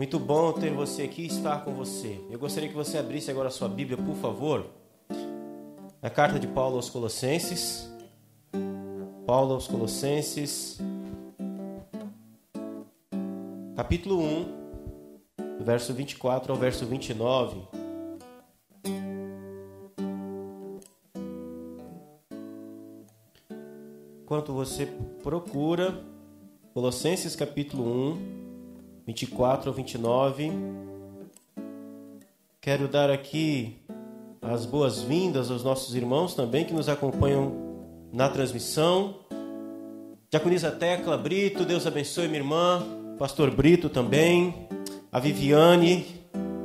Muito bom ter você aqui e estar com você. Eu gostaria que você abrisse agora a sua Bíblia, por favor. A carta de Paulo aos Colossenses. Paulo aos Colossenses. Capítulo 1, do verso 24 ao verso 29. Enquanto você procura, Colossenses capítulo 1, 24 ao 29. Quero dar aqui as boas-vindas aos nossos irmãos também que nos acompanham na transmissão. Diaconisa Tecla Brito, Deus abençoe minha irmã. Pastor Brito também. A Viviane,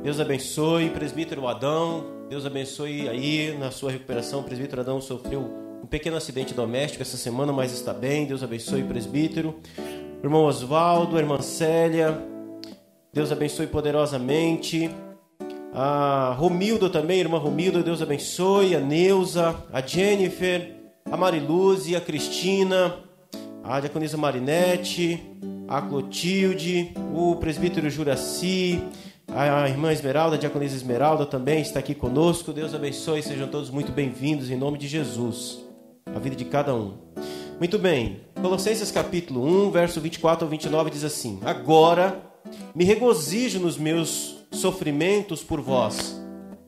Deus abençoe. Presbítero Adão, Deus abençoe aí na sua recuperação. O presbítero Adão sofreu um pequeno acidente doméstico essa semana, mas está bem. Deus abençoe, presbítero. irmão Oswaldo, irmã Célia, Deus abençoe poderosamente. A Romildo também, irmã Romildo, Deus abençoe. A Neuza, a Jennifer, a Mariluze, a Cristina, a diaconisa Marinete, a Clotilde, o presbítero Juraci, a irmã Esmeralda, a diaconisa Esmeralda também está aqui conosco. Deus abençoe, sejam todos muito bem-vindos em nome de Jesus. A vida de cada um. Muito bem, Colossenses capítulo 1, verso 24 ao 29 diz assim: Agora me regozijo nos meus sofrimentos por vós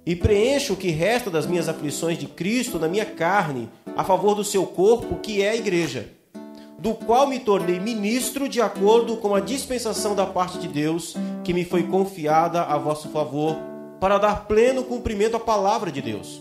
e preencho o que resta das minhas aflições de Cristo na minha carne, a favor do seu corpo, que é a igreja, do qual me tornei ministro de acordo com a dispensação da parte de Deus, que me foi confiada a vosso favor, para dar pleno cumprimento à palavra de Deus.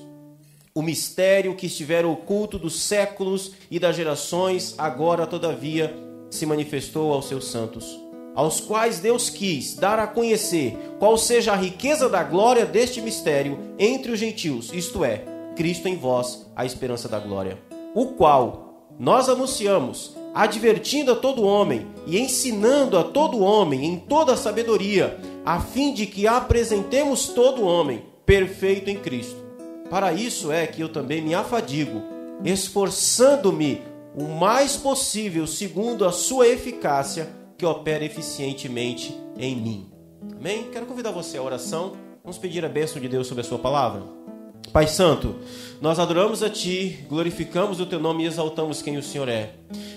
O mistério que estivera oculto dos séculos e das gerações, agora, todavia, se manifestou aos seus santos aos quais Deus quis dar a conhecer qual seja a riqueza da glória deste mistério entre os gentios, isto é, Cristo em vós, a esperança da glória, o qual nós anunciamos, advertindo a todo homem e ensinando a todo homem em toda a sabedoria, a fim de que apresentemos todo homem perfeito em Cristo. Para isso é que eu também me afadigo, esforçando-me o mais possível segundo a sua eficácia que opera eficientemente em mim. Amém? Quero convidar você à oração. Vamos pedir a bênção de Deus sobre a sua palavra. Pai Santo, nós adoramos a Ti, glorificamos o Teu nome e exaltamos quem o Senhor é,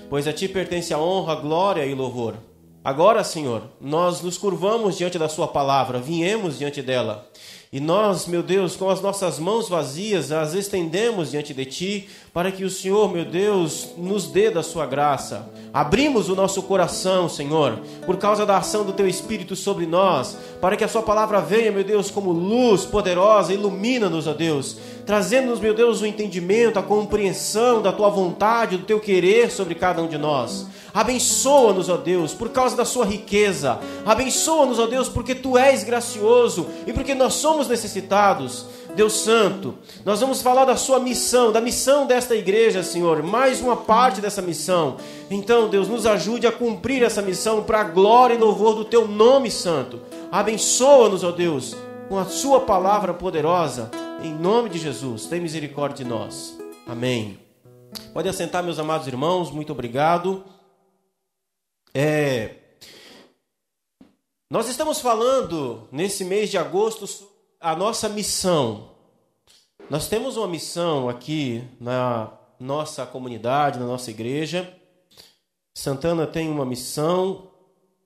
pois a Ti pertence a honra, glória e louvor. Agora, Senhor, nós nos curvamos diante da Sua palavra, viemos diante dela. E nós, meu Deus, com as nossas mãos vazias, as estendemos diante de Ti, para que o Senhor, meu Deus, nos dê da Sua graça. Abrimos o nosso coração, Senhor, por causa da ação do Teu Espírito sobre nós, para que a Sua palavra venha, meu Deus, como luz poderosa, ilumina-nos, ó Deus, trazendo-nos, meu Deus, o entendimento, a compreensão da Tua vontade, do Teu querer sobre cada um de nós. Abençoa-nos, ó Deus, por causa da Sua riqueza. Abençoa-nos, ó Deus, porque Tu és gracioso e porque nós somos necessitados. Deus Santo, nós vamos falar da sua missão, da missão desta igreja, Senhor, mais uma parte dessa missão. Então, Deus, nos ajude a cumprir essa missão para a glória e louvor do teu nome santo. Abençoa-nos, ó Deus, com a sua palavra poderosa, em nome de Jesus. Tem misericórdia de nós. Amém. Pode assentar, meus amados irmãos, muito obrigado. É... Nós estamos falando nesse mês de agosto a nossa missão. Nós temos uma missão aqui na nossa comunidade, na nossa igreja. Santana tem uma missão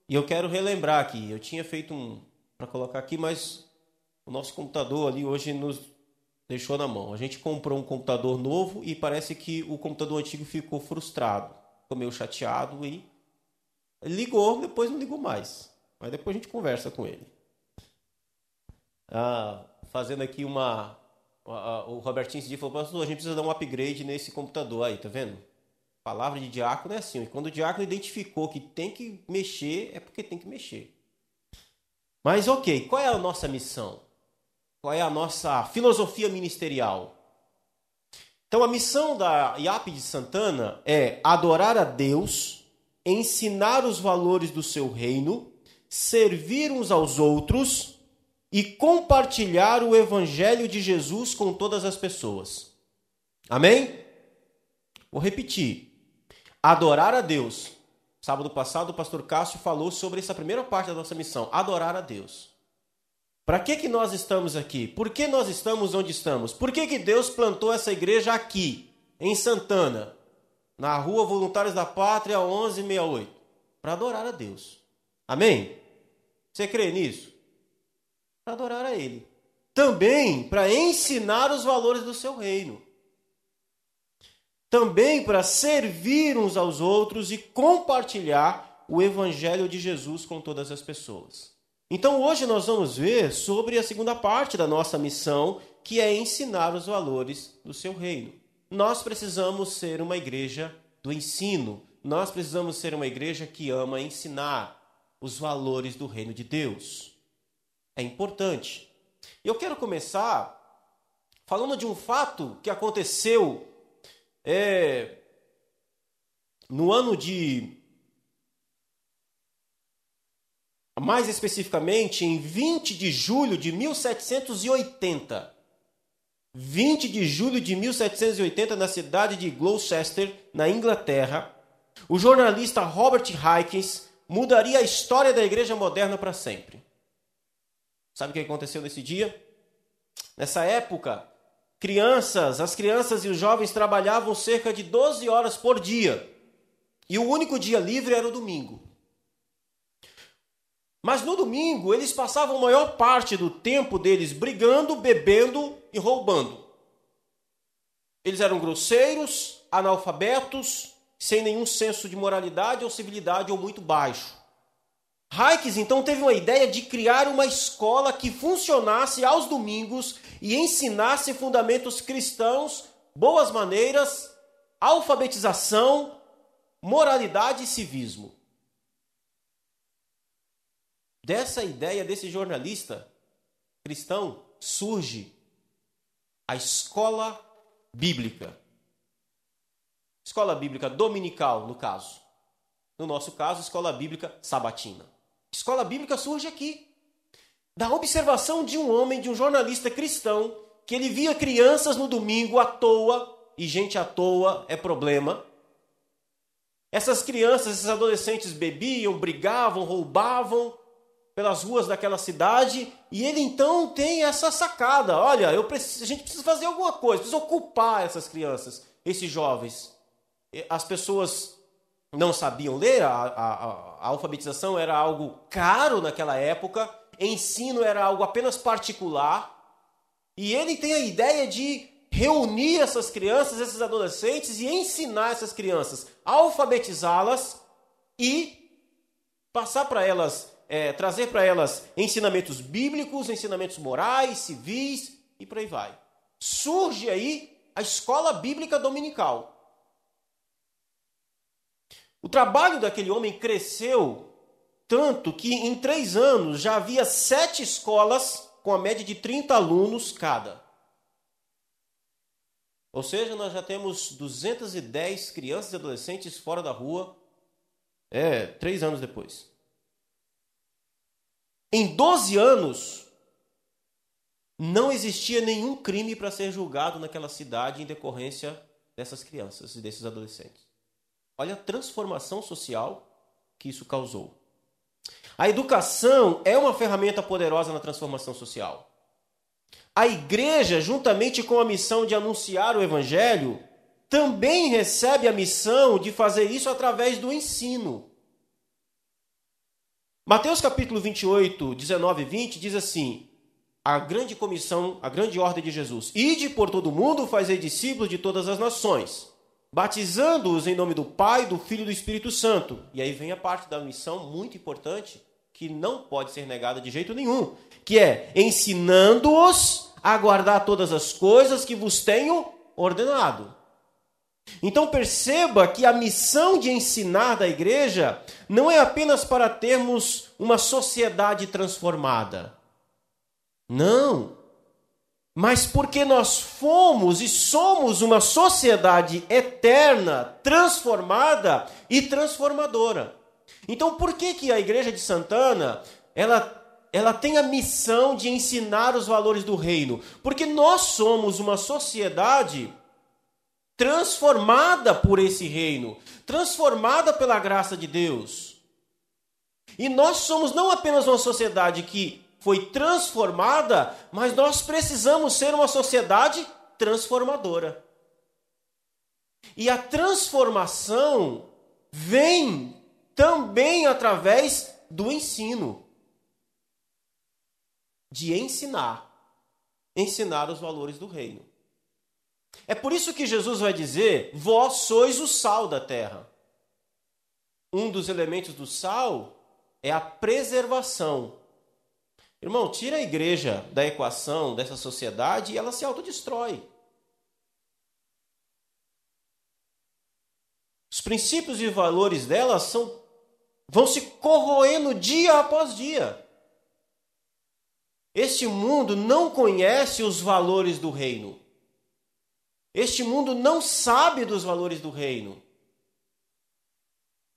e eu quero relembrar aqui. Eu tinha feito um para colocar aqui, mas o nosso computador ali hoje nos deixou na mão. A gente comprou um computador novo e parece que o computador antigo ficou frustrado, ficou meio chateado e ligou, depois não ligou mais. Mas depois a gente conversa com ele ah, fazendo aqui uma. o Robertinho se falou, pastor, a gente precisa dar um upgrade nesse computador aí, tá vendo? Palavra de diácono é assim. Quando o diácono identificou que tem que mexer, é porque tem que mexer. Mas ok, qual é a nossa missão? Qual é a nossa filosofia ministerial? Então a missão da IAP de Santana é adorar a Deus, ensinar os valores do seu reino, servir uns aos outros e compartilhar o evangelho de Jesus com todas as pessoas. Amém? Vou repetir. Adorar a Deus, Sábado passado, o pastor Cássio falou sobre essa primeira parte da nossa missão: adorar a Deus. Para que, que nós estamos aqui? Por que nós estamos onde estamos? Por que, que Deus plantou essa igreja aqui, em Santana, na rua Voluntários da Pátria 1168? Para adorar a Deus. Amém? Você crê nisso? Para adorar a Ele. Também para ensinar os valores do seu reino. Também para servir uns aos outros e compartilhar o Evangelho de Jesus com todas as pessoas. Então hoje nós vamos ver sobre a segunda parte da nossa missão, que é ensinar os valores do seu reino. Nós precisamos ser uma igreja do ensino. Nós precisamos ser uma igreja que ama ensinar os valores do reino de Deus. É importante. Eu quero começar falando de um fato que aconteceu é, no ano de mais especificamente em 20 de julho de 1780. 20 de julho de 1780, na cidade de Gloucester, na Inglaterra, o jornalista Robert Hikins mudaria a história da igreja moderna para sempre. Sabe o que aconteceu nesse dia? Nessa época, crianças, as crianças e os jovens trabalhavam cerca de 12 horas por dia. E o único dia livre era o domingo. Mas no domingo eles passavam a maior parte do tempo deles brigando, bebendo e roubando. Eles eram grosseiros, analfabetos, sem nenhum senso de moralidade ou civilidade ou muito baixo. Raikes então teve uma ideia de criar uma escola que funcionasse aos domingos e ensinasse fundamentos cristãos, boas maneiras, alfabetização, moralidade e civismo. Dessa ideia desse jornalista cristão surge a escola bíblica. Escola bíblica dominical, no caso. No nosso caso, escola bíblica sabatina. Escola bíblica surge aqui. Da observação de um homem, de um jornalista cristão, que ele via crianças no domingo à toa, e gente à toa é problema. Essas crianças, esses adolescentes bebiam, brigavam, roubavam, pelas ruas daquela cidade e ele então tem essa sacada: olha, eu preciso, a gente precisa fazer alguma coisa, precisa ocupar essas crianças, esses jovens. As pessoas não sabiam ler, a, a, a alfabetização era algo caro naquela época, ensino era algo apenas particular, e ele tem a ideia de reunir essas crianças, esses adolescentes e ensinar essas crianças, alfabetizá-las e passar para elas é, trazer para elas ensinamentos bíblicos, ensinamentos morais, civis e por aí vai. Surge aí a escola bíblica dominical. O trabalho daquele homem cresceu tanto que em três anos já havia sete escolas com a média de 30 alunos cada. Ou seja, nós já temos 210 crianças e adolescentes fora da rua, é, três anos depois. Em 12 anos, não existia nenhum crime para ser julgado naquela cidade em decorrência dessas crianças e desses adolescentes. Olha a transformação social que isso causou. A educação é uma ferramenta poderosa na transformação social. A igreja, juntamente com a missão de anunciar o evangelho, também recebe a missão de fazer isso através do ensino. Mateus capítulo 28, 19 e 20 diz assim: a grande comissão, a grande ordem de Jesus: Ide por todo o mundo, fazei discípulos de todas as nações, batizando-os em nome do Pai, do Filho e do Espírito Santo. E aí vem a parte da missão muito importante, que não pode ser negada de jeito nenhum, que é ensinando-os a guardar todas as coisas que vos tenho ordenado. Então perceba que a missão de ensinar da igreja não é apenas para termos uma sociedade transformada. Não. Mas porque nós fomos e somos uma sociedade eterna, transformada e transformadora. Então por que, que a igreja de Santana ela ela tem a missão de ensinar os valores do reino, porque nós somos uma sociedade transformada por esse reino, transformada pela graça de Deus. E nós somos não apenas uma sociedade que foi transformada, mas nós precisamos ser uma sociedade transformadora. E a transformação vem também através do ensino. De ensinar. Ensinar os valores do reino. É por isso que Jesus vai dizer: Vós sois o sal da terra. Um dos elementos do sal é a preservação. Irmão, tira a igreja da equação dessa sociedade e ela se autodestrói. Os princípios e valores dela são, vão se corroendo dia após dia. Este mundo não conhece os valores do reino. Este mundo não sabe dos valores do reino.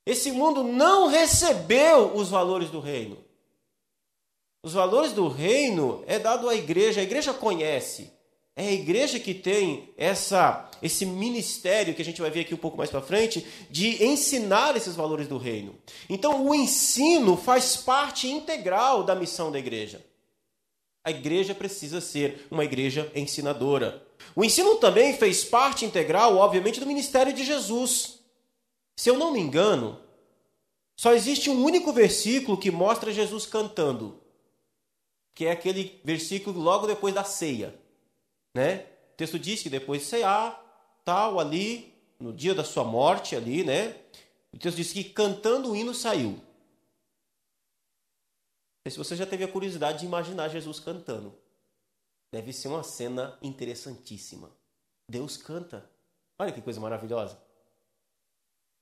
Esse mundo não recebeu os valores do reino. Os valores do reino é dado à igreja, a igreja conhece. É a igreja que tem essa, esse ministério que a gente vai ver aqui um pouco mais para frente de ensinar esses valores do reino. Então, o ensino faz parte integral da missão da igreja. A igreja precisa ser uma igreja ensinadora. O ensino também fez parte integral, obviamente, do ministério de Jesus. Se eu não me engano, só existe um único versículo que mostra Jesus cantando, que é aquele versículo logo depois da ceia. Né? O texto diz que depois de cear, tal, ali, no dia da sua morte, ali, né? O texto diz que cantando o hino saiu. Se você já teve a curiosidade de imaginar Jesus cantando, deve ser uma cena interessantíssima. Deus canta. Olha que coisa maravilhosa.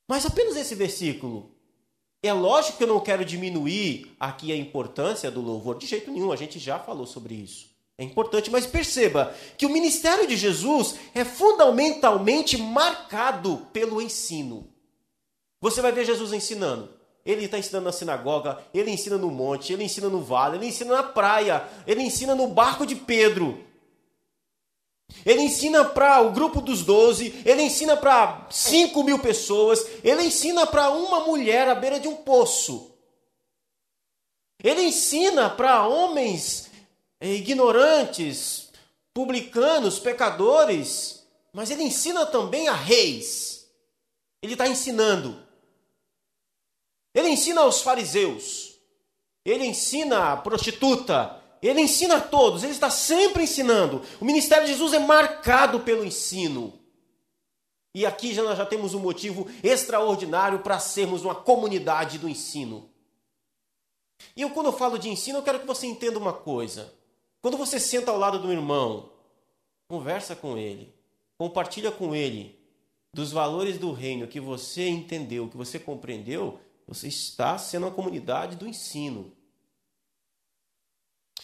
Mas apenas esse versículo. É lógico que eu não quero diminuir aqui a importância do louvor, de jeito nenhum, a gente já falou sobre isso. É importante, mas perceba que o ministério de Jesus é fundamentalmente marcado pelo ensino. Você vai ver Jesus ensinando. Ele está ensinando na sinagoga, ele ensina no monte, ele ensina no vale, ele ensina na praia, ele ensina no barco de Pedro. Ele ensina para o grupo dos doze, ele ensina para cinco mil pessoas, ele ensina para uma mulher à beira de um poço. Ele ensina para homens é, ignorantes, publicanos, pecadores, mas ele ensina também a reis. Ele está ensinando. Ele ensina aos fariseus. Ele ensina a prostituta. Ele ensina a todos. Ele está sempre ensinando. O ministério de Jesus é marcado pelo ensino. E aqui já nós já temos um motivo extraordinário para sermos uma comunidade do ensino. E eu, quando eu falo de ensino, eu quero que você entenda uma coisa. Quando você senta ao lado do irmão, conversa com ele, compartilha com ele dos valores do reino que você entendeu, que você compreendeu, você está sendo uma comunidade do ensino.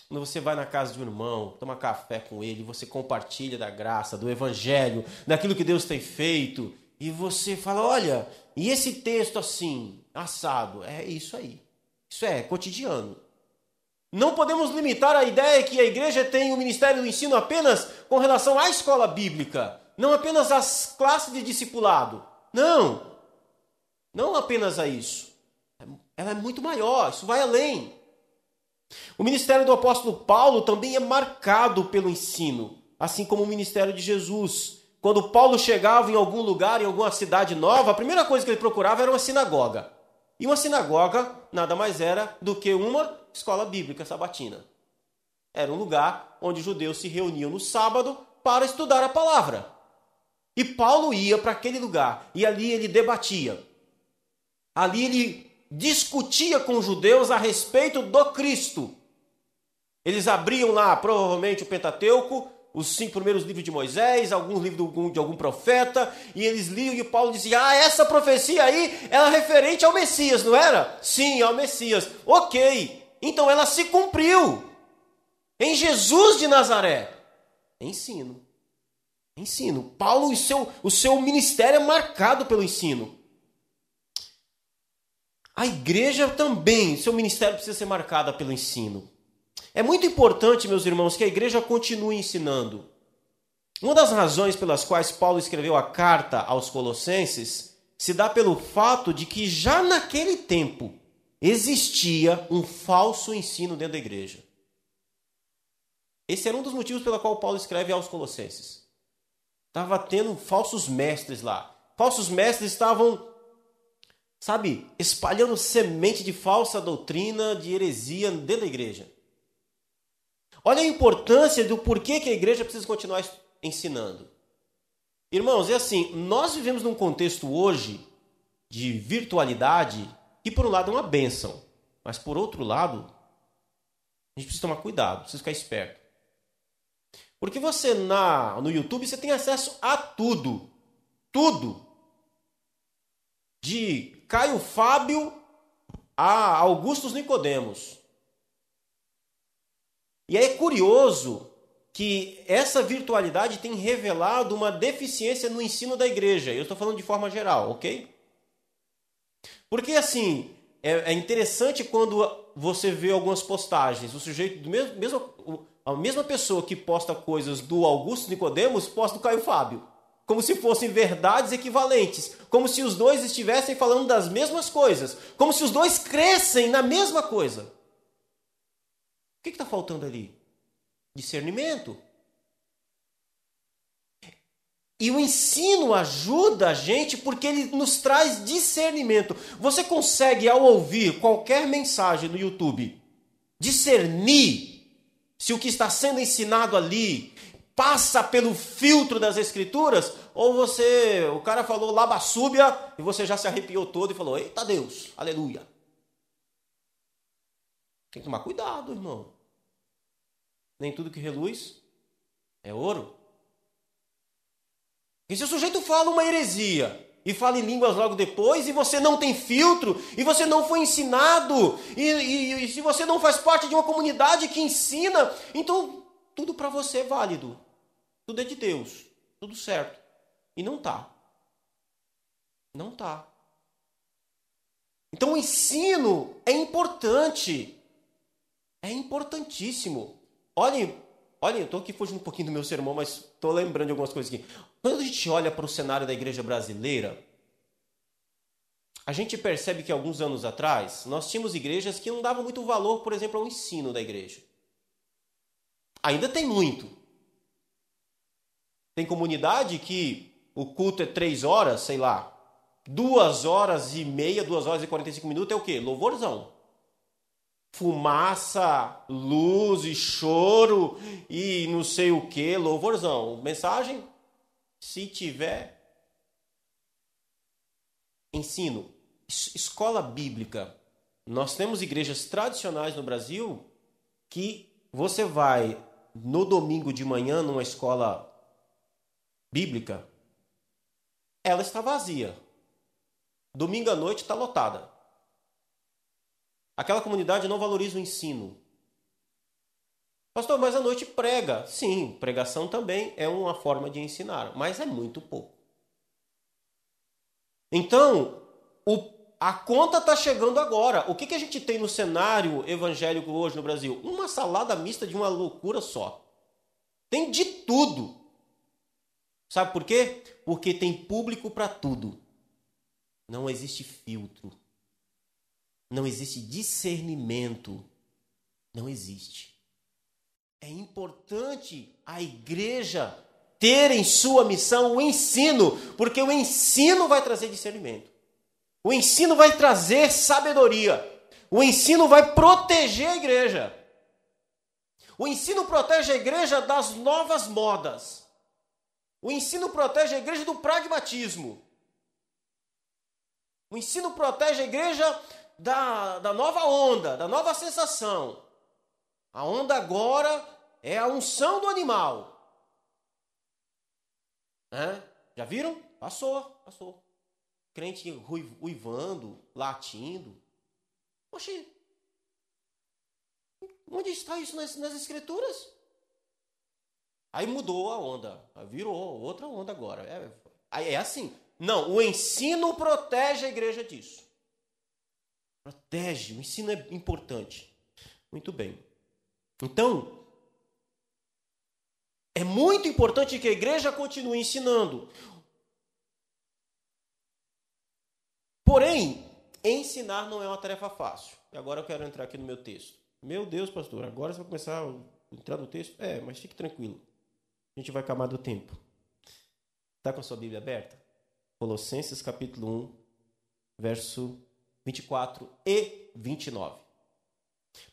Quando você vai na casa de um irmão, toma café com ele, você compartilha da graça, do evangelho, daquilo que Deus tem feito, e você fala: olha, e esse texto assim, assado, é isso aí. Isso é cotidiano. Não podemos limitar a ideia que a igreja tem o ministério do ensino apenas com relação à escola bíblica, não apenas às classes de discipulado. Não. Não apenas a isso. Ela é muito maior, isso vai além. O ministério do apóstolo Paulo também é marcado pelo ensino, assim como o ministério de Jesus. Quando Paulo chegava em algum lugar, em alguma cidade nova, a primeira coisa que ele procurava era uma sinagoga. E uma sinagoga nada mais era do que uma escola bíblica sabatina. Era um lugar onde judeus se reuniam no sábado para estudar a palavra. E Paulo ia para aquele lugar e ali ele debatia. Ali ele discutia com os judeus a respeito do Cristo. Eles abriam lá, provavelmente, o Pentateuco, os cinco primeiros livros de Moisés, alguns livros de algum, profeta, e eles liam e Paulo dizia: Ah, essa profecia aí era referente ao Messias, não era? Sim, ao Messias. Ok, então ela se cumpriu em Jesus de Nazaré. Ensino. Ensino. Paulo, o seu, o seu ministério é marcado pelo ensino. A igreja também, seu ministério precisa ser marcada pelo ensino. É muito importante, meus irmãos, que a igreja continue ensinando. Uma das razões pelas quais Paulo escreveu a carta aos Colossenses se dá pelo fato de que já naquele tempo existia um falso ensino dentro da igreja. Esse era um dos motivos pelo qual Paulo escreve aos Colossenses. Estava tendo falsos mestres lá. Falsos mestres estavam, sabe, espalhando semente de falsa doutrina, de heresia dentro da igreja. Olha a importância do porquê que a igreja precisa continuar ensinando. Irmãos, é assim, nós vivemos num contexto hoje de virtualidade que por um lado é uma benção, mas por outro lado, a gente precisa tomar cuidado, precisa ficar esperto. Porque você na no YouTube você tem acesso a tudo. Tudo. De Caio Fábio a Augustus Nicodemos. E é curioso que essa virtualidade tem revelado uma deficiência no ensino da igreja. Eu estou falando de forma geral, ok? Porque assim, é, é interessante quando você vê algumas postagens, o sujeito do mesmo, a mesma pessoa que posta coisas do Augusto Nicodemos posta do Caio Fábio. Como se fossem verdades equivalentes. Como se os dois estivessem falando das mesmas coisas. Como se os dois crescem na mesma coisa. O que está faltando ali? Discernimento. E o ensino ajuda a gente porque ele nos traz discernimento. Você consegue, ao ouvir qualquer mensagem no YouTube, discernir se o que está sendo ensinado ali passa pelo filtro das escrituras, ou você, o cara falou labassúbia e você já se arrepiou todo e falou: "Eita Deus, aleluia". Tem que tomar cuidado, irmão. Nem tudo que reluz é ouro. E se o sujeito fala uma heresia, e fala em línguas logo depois, e você não tem filtro, e você não foi ensinado, e, e, e se você não faz parte de uma comunidade que ensina, então tudo para você é válido. Tudo é de Deus, tudo certo. E não tá. Não tá. Então o ensino é importante. É importantíssimo. Olhem, olhem, eu estou aqui fugindo um pouquinho do meu sermão, mas estou lembrando de algumas coisas aqui. Quando a gente olha para o cenário da igreja brasileira, a gente percebe que alguns anos atrás nós tínhamos igrejas que não davam muito valor, por exemplo, ao ensino da igreja. Ainda tem muito. Tem comunidade que o culto é três horas, sei lá, duas horas e meia, duas horas e quarenta e cinco minutos é o quê? Louvorzão. Fumaça, luz e choro e não sei o que, louvorzão. Mensagem se tiver ensino, escola bíblica, nós temos igrejas tradicionais no Brasil que você vai no domingo de manhã numa escola bíblica, ela está vazia. Domingo à noite está lotada. Aquela comunidade não valoriza o ensino. Pastor, mas a noite prega. Sim, pregação também é uma forma de ensinar, mas é muito pouco. Então, o, a conta está chegando agora. O que, que a gente tem no cenário evangélico hoje no Brasil? Uma salada mista de uma loucura só. Tem de tudo. Sabe por quê? Porque tem público para tudo. Não existe filtro. Não existe discernimento. Não existe. É importante a igreja ter em sua missão o ensino, porque o ensino vai trazer discernimento. O ensino vai trazer sabedoria. O ensino vai proteger a igreja. O ensino protege a igreja das novas modas. O ensino protege a igreja do pragmatismo. O ensino protege a igreja da, da nova onda, da nova sensação. A onda agora é a unção do animal. Hã? Já viram? Passou, passou. Crente uivando, latindo. Oxi, onde está isso nas, nas escrituras? Aí mudou a onda, virou outra onda agora. É, é assim. Não, o ensino protege a igreja disso. Protege, o ensino é importante. Muito bem. Então, É muito importante que a igreja continue ensinando. Porém, ensinar não é uma tarefa fácil. E agora eu quero entrar aqui no meu texto. Meu Deus, pastor, agora você vai começar a entrar no texto? É, mas fique tranquilo. A gente vai acabar do tempo. Está com a sua Bíblia aberta? Colossenses capítulo 1, verso 24 e 29.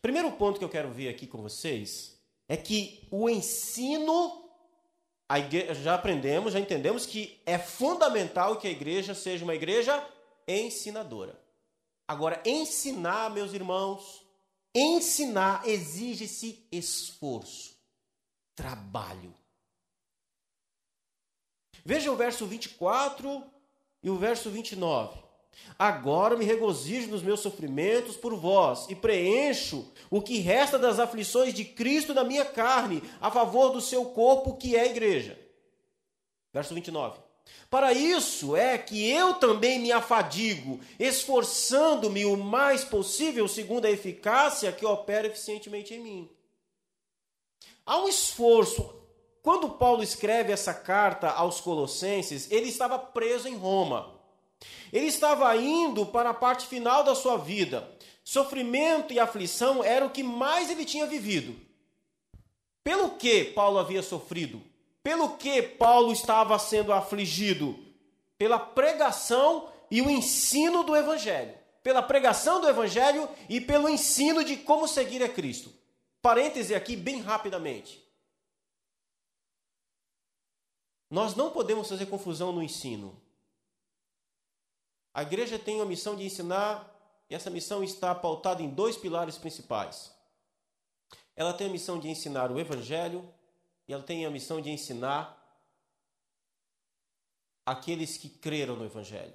Primeiro ponto que eu quero ver aqui com vocês é que o ensino, igreja, já aprendemos, já entendemos que é fundamental que a igreja seja uma igreja ensinadora. Agora, ensinar, meus irmãos, ensinar exige-se esforço, trabalho. Veja o verso 24 e o verso 29. Agora me regozijo nos meus sofrimentos por vós e preencho o que resta das aflições de Cristo na minha carne, a favor do seu corpo, que é a igreja. Verso 29. Para isso é que eu também me afadigo, esforçando-me o mais possível segundo a eficácia que opera eficientemente em mim. Há um esforço. Quando Paulo escreve essa carta aos Colossenses, ele estava preso em Roma. Ele estava indo para a parte final da sua vida. Sofrimento e aflição era o que mais ele tinha vivido. Pelo que Paulo havia sofrido? Pelo que Paulo estava sendo afligido? Pela pregação e o ensino do Evangelho. Pela pregação do Evangelho e pelo ensino de como seguir a Cristo. Parêntese aqui, bem rapidamente. Nós não podemos fazer confusão no ensino. A igreja tem a missão de ensinar, e essa missão está pautada em dois pilares principais. Ela tem a missão de ensinar o Evangelho, e ela tem a missão de ensinar aqueles que creram no Evangelho.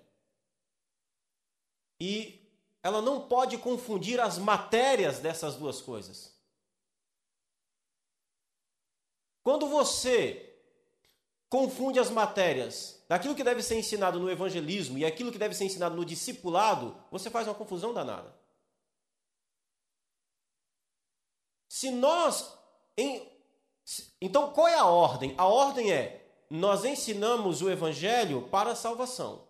E ela não pode confundir as matérias dessas duas coisas. Quando você confunde as matérias daquilo que deve ser ensinado no evangelismo e aquilo que deve ser ensinado no discipulado, você faz uma confusão danada. Se nós. Em, então, qual é a ordem? A ordem é: nós ensinamos o evangelho para a salvação.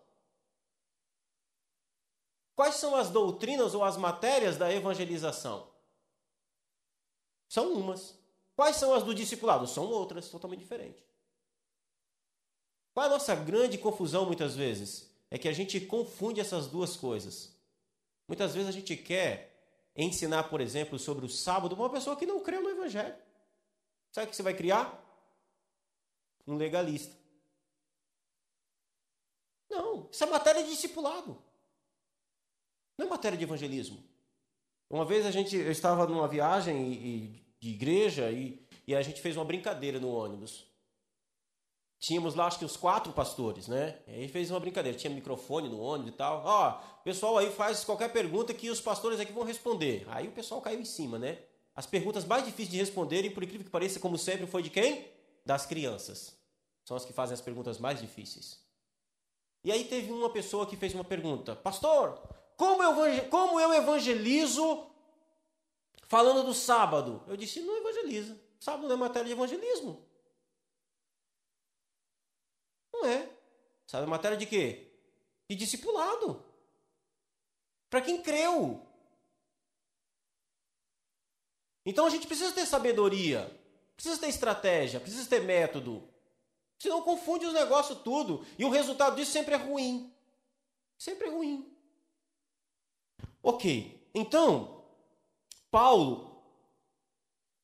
Quais são as doutrinas ou as matérias da evangelização? São umas. Quais são as do discipulado? São outras, totalmente diferentes. Qual é a nossa grande confusão muitas vezes? É que a gente confunde essas duas coisas. Muitas vezes a gente quer ensinar, por exemplo, sobre o sábado uma pessoa que não crê no Evangelho. Sabe o que você vai criar? Um legalista. Não, isso é matéria de discipulado. Não é matéria de evangelismo. Uma vez a gente, eu estava numa viagem de igreja e, e a gente fez uma brincadeira no ônibus. Tínhamos lá, acho que os quatro pastores, né? Aí fez uma brincadeira, tinha microfone no ônibus e tal. Ó, pessoal aí faz qualquer pergunta que os pastores aqui vão responder. Aí o pessoal caiu em cima, né? As perguntas mais difíceis de responderem, por incrível que pareça, como sempre, foi de quem? Das crianças. São as que fazem as perguntas mais difíceis. E aí teve uma pessoa que fez uma pergunta: Pastor, como eu, como eu evangelizo falando do sábado? Eu disse: Não evangeliza. Sábado não é matéria de evangelismo. Não é. Sabe matéria de quê? De discipulado. Para quem creu. Então a gente precisa ter sabedoria, precisa ter estratégia, precisa ter método. Senão confunde os negócios tudo. E o resultado disso sempre é ruim. Sempre é ruim. Ok, então, Paulo,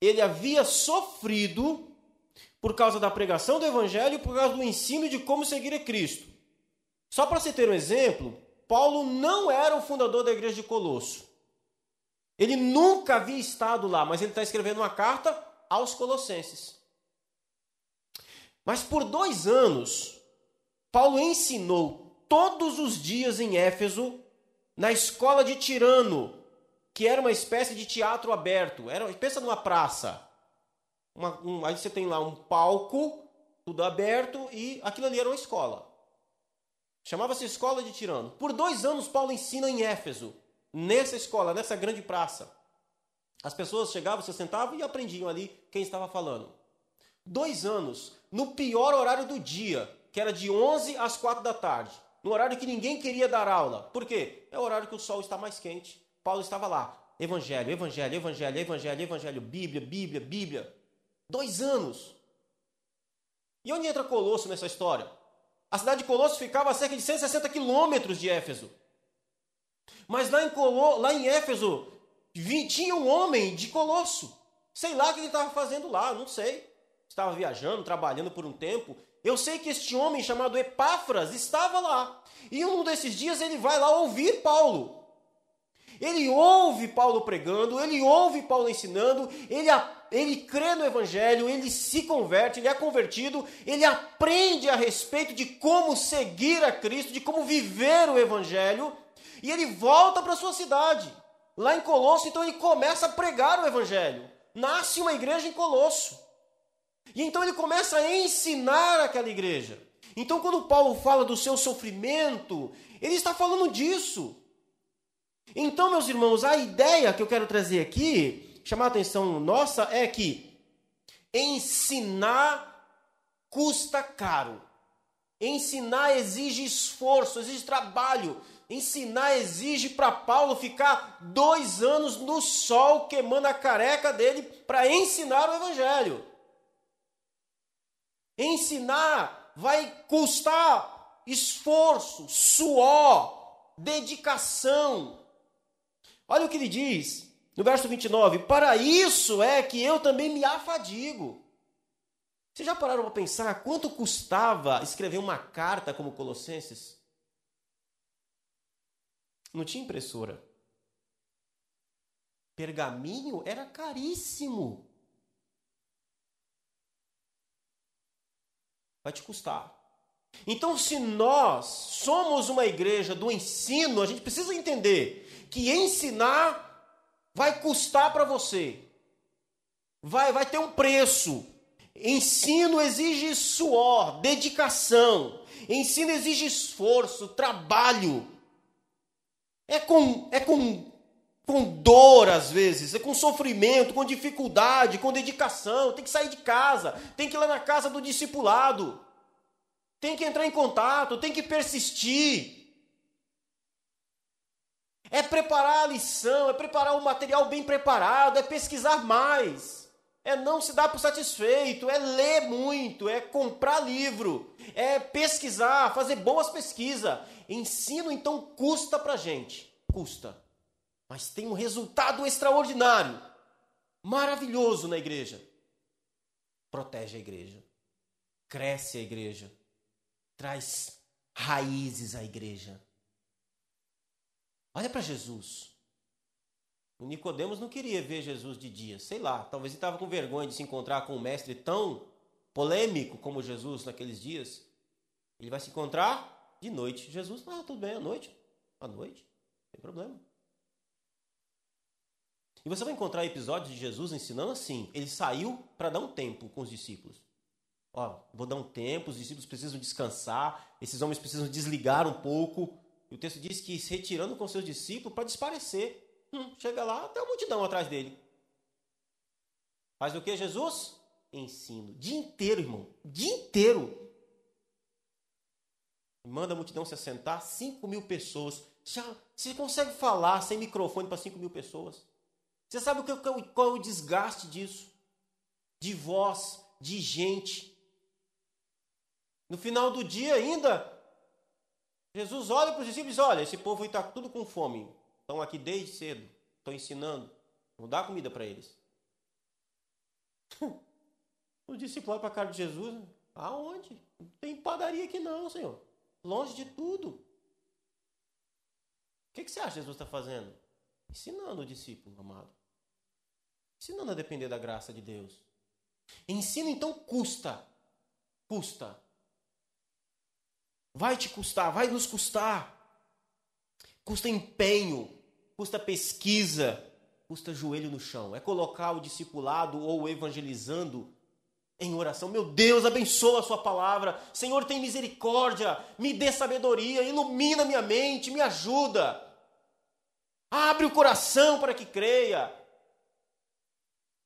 ele havia sofrido por causa da pregação do evangelho e por causa do ensino de como seguir a Cristo. Só para você ter um exemplo, Paulo não era o fundador da igreja de Colosso. Ele nunca havia estado lá, mas ele está escrevendo uma carta aos Colossenses. Mas por dois anos, Paulo ensinou todos os dias em Éfeso, na escola de Tirano, que era uma espécie de teatro aberto. Era, pensa numa praça. Uma, um, aí você tem lá um palco, tudo aberto, e aquilo ali era uma escola. Chamava-se Escola de Tirano. Por dois anos, Paulo ensina em Éfeso, nessa escola, nessa grande praça. As pessoas chegavam, se sentavam e aprendiam ali quem estava falando. Dois anos, no pior horário do dia, que era de 11 às 4 da tarde. No horário que ninguém queria dar aula. Por quê? É o horário que o sol está mais quente. Paulo estava lá. Evangelho, evangelho, evangelho, evangelho, evangelho, Bíblia, Bíblia, Bíblia. Dois anos. E onde entra Colosso nessa história? A cidade de Colosso ficava a cerca de 160 quilômetros de Éfeso. Mas lá em, Colo, lá em Éfeso tinha um homem de Colosso. Sei lá o que ele estava fazendo lá, não sei. Estava viajando, trabalhando por um tempo. Eu sei que este homem chamado Epáfras estava lá. E um desses dias ele vai lá ouvir Paulo. Ele ouve Paulo pregando, ele ouve Paulo ensinando, ele, ele crê no Evangelho, ele se converte, ele é convertido, ele aprende a respeito de como seguir a Cristo, de como viver o Evangelho, e ele volta para sua cidade, lá em Colosso, então ele começa a pregar o Evangelho. Nasce uma igreja em Colosso. E então ele começa a ensinar aquela igreja. Então, quando Paulo fala do seu sofrimento, ele está falando disso. Então, meus irmãos, a ideia que eu quero trazer aqui, chamar a atenção nossa, é que ensinar custa caro. Ensinar exige esforço, exige trabalho. Ensinar exige para Paulo ficar dois anos no sol queimando a careca dele para ensinar o Evangelho. Ensinar vai custar esforço, suor, dedicação. Olha o que ele diz no verso 29: Para isso é que eu também me afadigo. Vocês já pararam para pensar quanto custava escrever uma carta como Colossenses? Não tinha impressora. Pergaminho era caríssimo. Vai te custar. Então, se nós somos uma igreja do ensino, a gente precisa entender que ensinar vai custar para você. Vai, vai ter um preço. Ensino exige suor, dedicação. Ensino exige esforço, trabalho. É com, é com, com dor às vezes, é com sofrimento, com dificuldade, com dedicação. Tem que sair de casa, tem que ir lá na casa do discipulado, tem que entrar em contato, tem que persistir. É preparar a lição, é preparar o material bem preparado, é pesquisar mais. É não se dar por satisfeito, é ler muito, é comprar livro, é pesquisar, fazer boas pesquisas. Ensino então custa pra gente, custa. Mas tem um resultado extraordinário, maravilhoso na igreja. Protege a igreja, cresce a igreja, traz raízes à igreja. Olha para Jesus. O Nicodemos não queria ver Jesus de dia, sei lá, talvez ele estava com vergonha de se encontrar com um mestre tão polêmico como Jesus naqueles dias. Ele vai se encontrar de noite. Jesus, ah, tudo bem, à noite. À noite, não tem problema. E você vai encontrar episódios de Jesus ensinando assim. Ele saiu para dar um tempo com os discípulos. Ó, vou dar um tempo, os discípulos precisam descansar, esses homens precisam desligar um pouco. E o texto diz que se retirando com seus discípulos para desaparecer. Hum, chega lá, até a multidão atrás dele. Faz o que, Jesus? Ensino. Dia inteiro, irmão. Dia inteiro. Manda a multidão se assentar, 5 mil pessoas. Você consegue falar sem microfone para 5 mil pessoas? Você sabe o que, qual é o desgaste disso? De voz, de gente. No final do dia ainda, Jesus olha para os discípulos e diz: Olha, esse povo está tudo com fome. Estão aqui desde cedo. Estou ensinando. Vou dar comida para eles. o discípulo olha para a cara de Jesus: Aonde? Não tem padaria aqui, não, Senhor. Longe de tudo. O que, que você acha que Jesus está fazendo? Ensinando o discípulo, amado. Ensinando a depender da graça de Deus. Ensino então custa. Custa. Vai te custar, vai nos custar. Custa empenho, custa pesquisa, custa joelho no chão. É colocar o discipulado ou evangelizando em oração. Meu Deus, abençoa a sua palavra. Senhor, tem misericórdia, me dê sabedoria, ilumina minha mente, me ajuda. Abre o coração para que creia.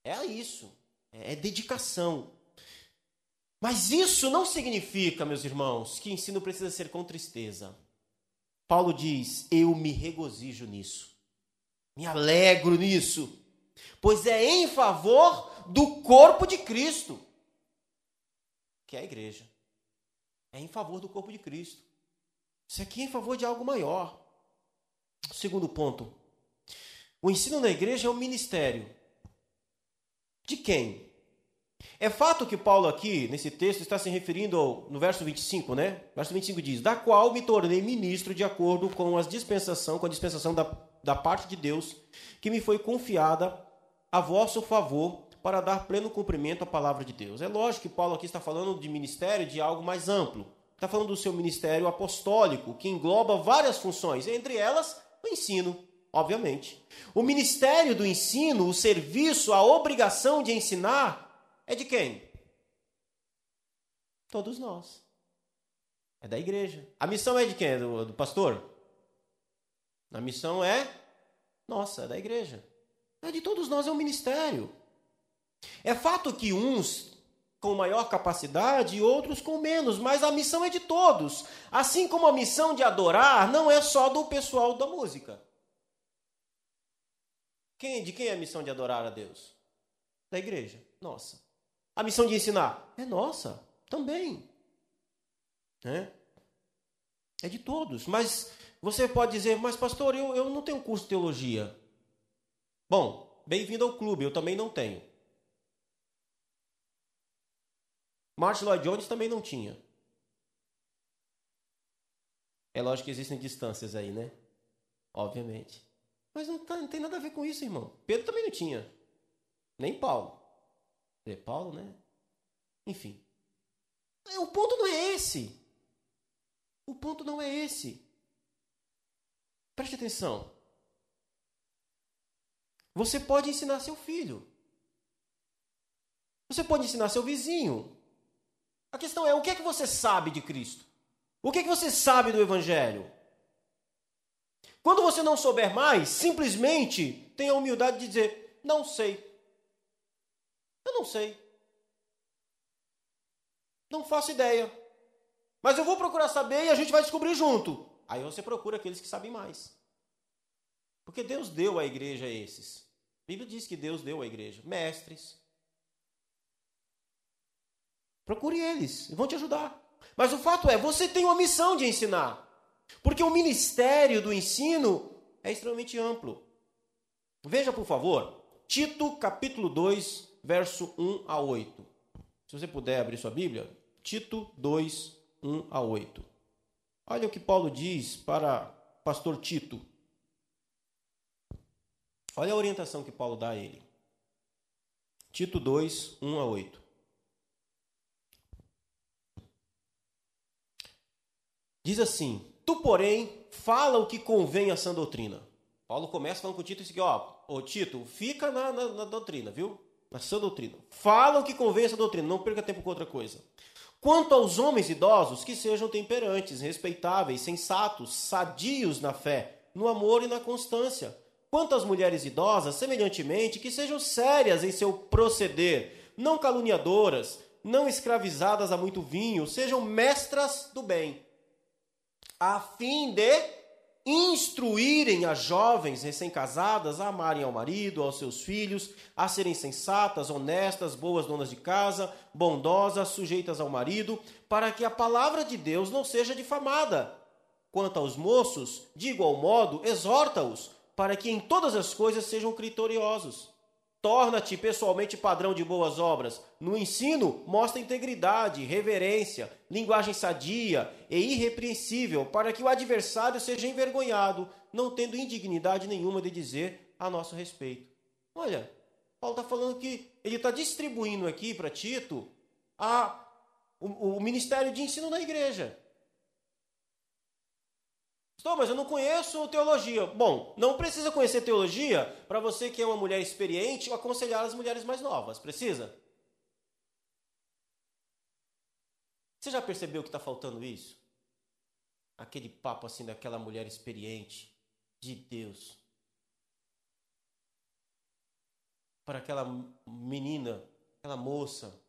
É isso, é dedicação. Mas isso não significa, meus irmãos, que ensino precisa ser com tristeza. Paulo diz: Eu me regozijo nisso, me alegro nisso, pois é em favor do corpo de Cristo, que é a igreja. É em favor do corpo de Cristo. Isso aqui é em favor de algo maior. Segundo ponto: o ensino na igreja é um ministério. De quem? É fato que Paulo aqui, nesse texto, está se referindo ao, no verso 25, né? Verso 25 diz: Da qual me tornei ministro de acordo com, as dispensação, com a dispensação da, da parte de Deus, que me foi confiada a vosso favor para dar pleno cumprimento à palavra de Deus. É lógico que Paulo aqui está falando de ministério de algo mais amplo. Está falando do seu ministério apostólico, que engloba várias funções, entre elas o ensino, obviamente. O ministério do ensino, o serviço, a obrigação de ensinar é de quem? Todos nós. É da igreja. A missão é de quem? Do, do pastor? A missão é nossa, é da igreja. É de todos nós, é um ministério. É fato que uns com maior capacidade e outros com menos, mas a missão é de todos. Assim como a missão de adorar não é só do pessoal da música. Quem, de quem é a missão de adorar a Deus? Da igreja, nossa. A missão de ensinar é nossa, também. É, é de todos. Mas você pode dizer, mas pastor, eu, eu não tenho curso de teologia. Bom, bem-vindo ao clube, eu também não tenho. Martin Lloyd Jones também não tinha. É lógico que existem distâncias aí, né? Obviamente. Mas não, tá, não tem nada a ver com isso, irmão. Pedro também não tinha. Nem Paulo. É Paulo, né? Enfim. É, o ponto não é esse. O ponto não é esse. Preste atenção. Você pode ensinar seu filho. Você pode ensinar seu vizinho. A questão é: o que é que você sabe de Cristo? O que é que você sabe do Evangelho? Quando você não souber mais, simplesmente tenha a humildade de dizer: não sei. Eu não sei. Não faço ideia. Mas eu vou procurar saber e a gente vai descobrir junto. Aí você procura aqueles que sabem mais. Porque Deus deu à igreja esses. A Bíblia diz que Deus deu à igreja mestres, Procure eles, vão te ajudar. Mas o fato é, você tem uma missão de ensinar. Porque o ministério do ensino é extremamente amplo. Veja, por favor, Tito capítulo 2, verso 1 a 8. Se você puder abrir sua Bíblia, Tito 2, 1 a 8. Olha o que Paulo diz para pastor Tito. Olha a orientação que Paulo dá a ele. Tito 2, 1 a 8. Diz assim: Tu, porém, fala o que convém à sã doutrina. Paulo começa falando com o Tito e diz: Ó, ô Tito, fica na, na, na doutrina, viu? Na sã doutrina. Fala o que à sã doutrina, não perca tempo com outra coisa. Quanto aos homens idosos, que sejam temperantes, respeitáveis, sensatos, sadios na fé, no amor e na constância. Quanto às mulheres idosas, semelhantemente, que sejam sérias em seu proceder, não caluniadoras, não escravizadas a muito vinho, sejam mestras do bem a fim de instruírem as jovens recém-casadas a amarem ao marido, aos seus filhos, a serem sensatas, honestas, boas donas de casa, bondosas, sujeitas ao marido, para que a palavra de Deus não seja difamada. Quanto aos moços, de igual modo, exorta-os, para que em todas as coisas sejam criteriosos. Torna-te pessoalmente padrão de boas obras. No ensino, mostra integridade, reverência, linguagem sadia e irrepreensível, para que o adversário seja envergonhado, não tendo indignidade nenhuma de dizer a nosso respeito. Olha, Paulo está falando que ele está distribuindo aqui para Tito a, o, o ministério de ensino da igreja. Estou, mas eu não conheço teologia. Bom, não precisa conhecer teologia para você que é uma mulher experiente aconselhar as mulheres mais novas. Precisa? Você já percebeu que está faltando isso? Aquele papo assim daquela mulher experiente de Deus. Para aquela menina, aquela moça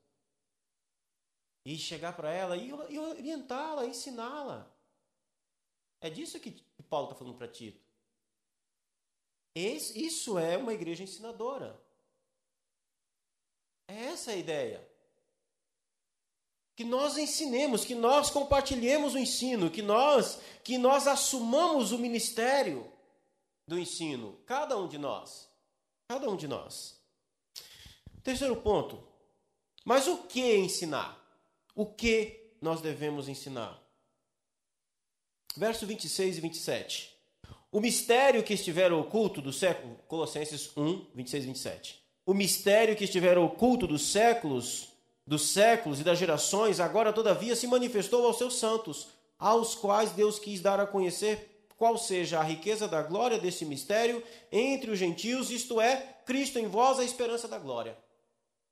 e chegar para ela e orientá-la, ensiná-la. É disso que Paulo está falando para Tito. Isso é uma igreja ensinadora. É essa a ideia. Que nós ensinemos, que nós compartilhemos o ensino, que nós, que nós assumamos o ministério do ensino, cada um de nós. Cada um de nós. Terceiro ponto. Mas o que ensinar? O que nós devemos ensinar? Verso 26 e 27. O mistério que estiver oculto do século, Colossenses 1, 26 e 27. O mistério que estiver oculto dos séculos, dos séculos e das gerações, agora todavia se manifestou aos seus santos, aos quais Deus quis dar a conhecer qual seja a riqueza da glória desse mistério entre os gentios, isto é, Cristo em vós, a esperança da glória.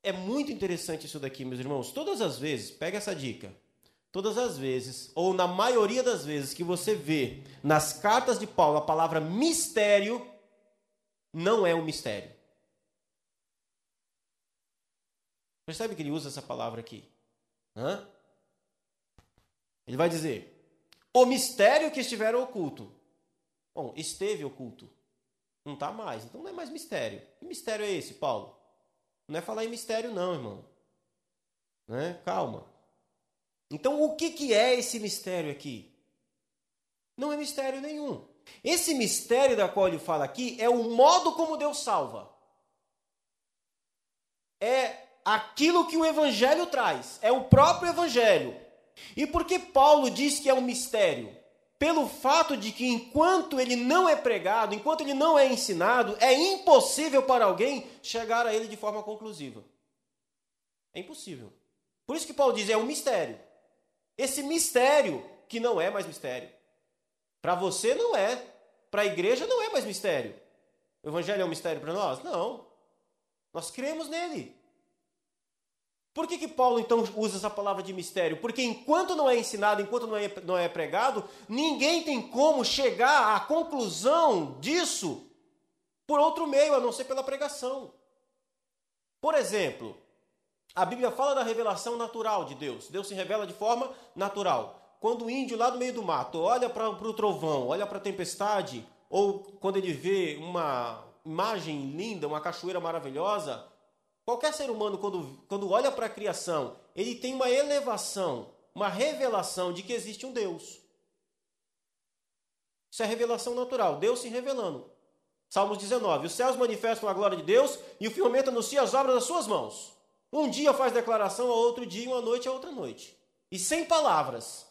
É muito interessante isso daqui, meus irmãos. Todas as vezes, pega essa dica. Todas as vezes, ou na maioria das vezes que você vê nas cartas de Paulo a palavra mistério, não é um mistério. Percebe que ele usa essa palavra aqui? Hã? Ele vai dizer: o mistério que estiver oculto. Bom, esteve oculto. Não está mais, então não é mais mistério. Que mistério é esse, Paulo? Não é falar em mistério, não, irmão. Né? Calma. Então, o que, que é esse mistério aqui? Não é mistério nenhum. Esse mistério da qual ele fala aqui é o modo como Deus salva. É aquilo que o Evangelho traz. É o próprio Evangelho. E por que Paulo diz que é um mistério? Pelo fato de que enquanto ele não é pregado, enquanto ele não é ensinado, é impossível para alguém chegar a ele de forma conclusiva. É impossível. Por isso que Paulo diz, é um mistério. Esse mistério que não é mais mistério. Para você não é, para a igreja não é mais mistério. O evangelho é um mistério para nós? Não. Nós cremos nele. Por que, que Paulo então usa essa palavra de mistério? Porque enquanto não é ensinado, enquanto não é, não é pregado, ninguém tem como chegar à conclusão disso por outro meio, a não ser pela pregação. Por exemplo, a Bíblia fala da revelação natural de Deus. Deus se revela de forma natural. Quando o índio lá no meio do mato olha para o trovão, olha para a tempestade, ou quando ele vê uma imagem linda, uma cachoeira maravilhosa, Qualquer ser humano, quando, quando olha para a criação, ele tem uma elevação, uma revelação de que existe um Deus. Isso é revelação natural, Deus se revelando. Salmos 19: Os céus manifestam a glória de Deus e o firmamento anuncia as obras das suas mãos. Um dia faz declaração a outro dia, uma noite a outra noite. E sem palavras.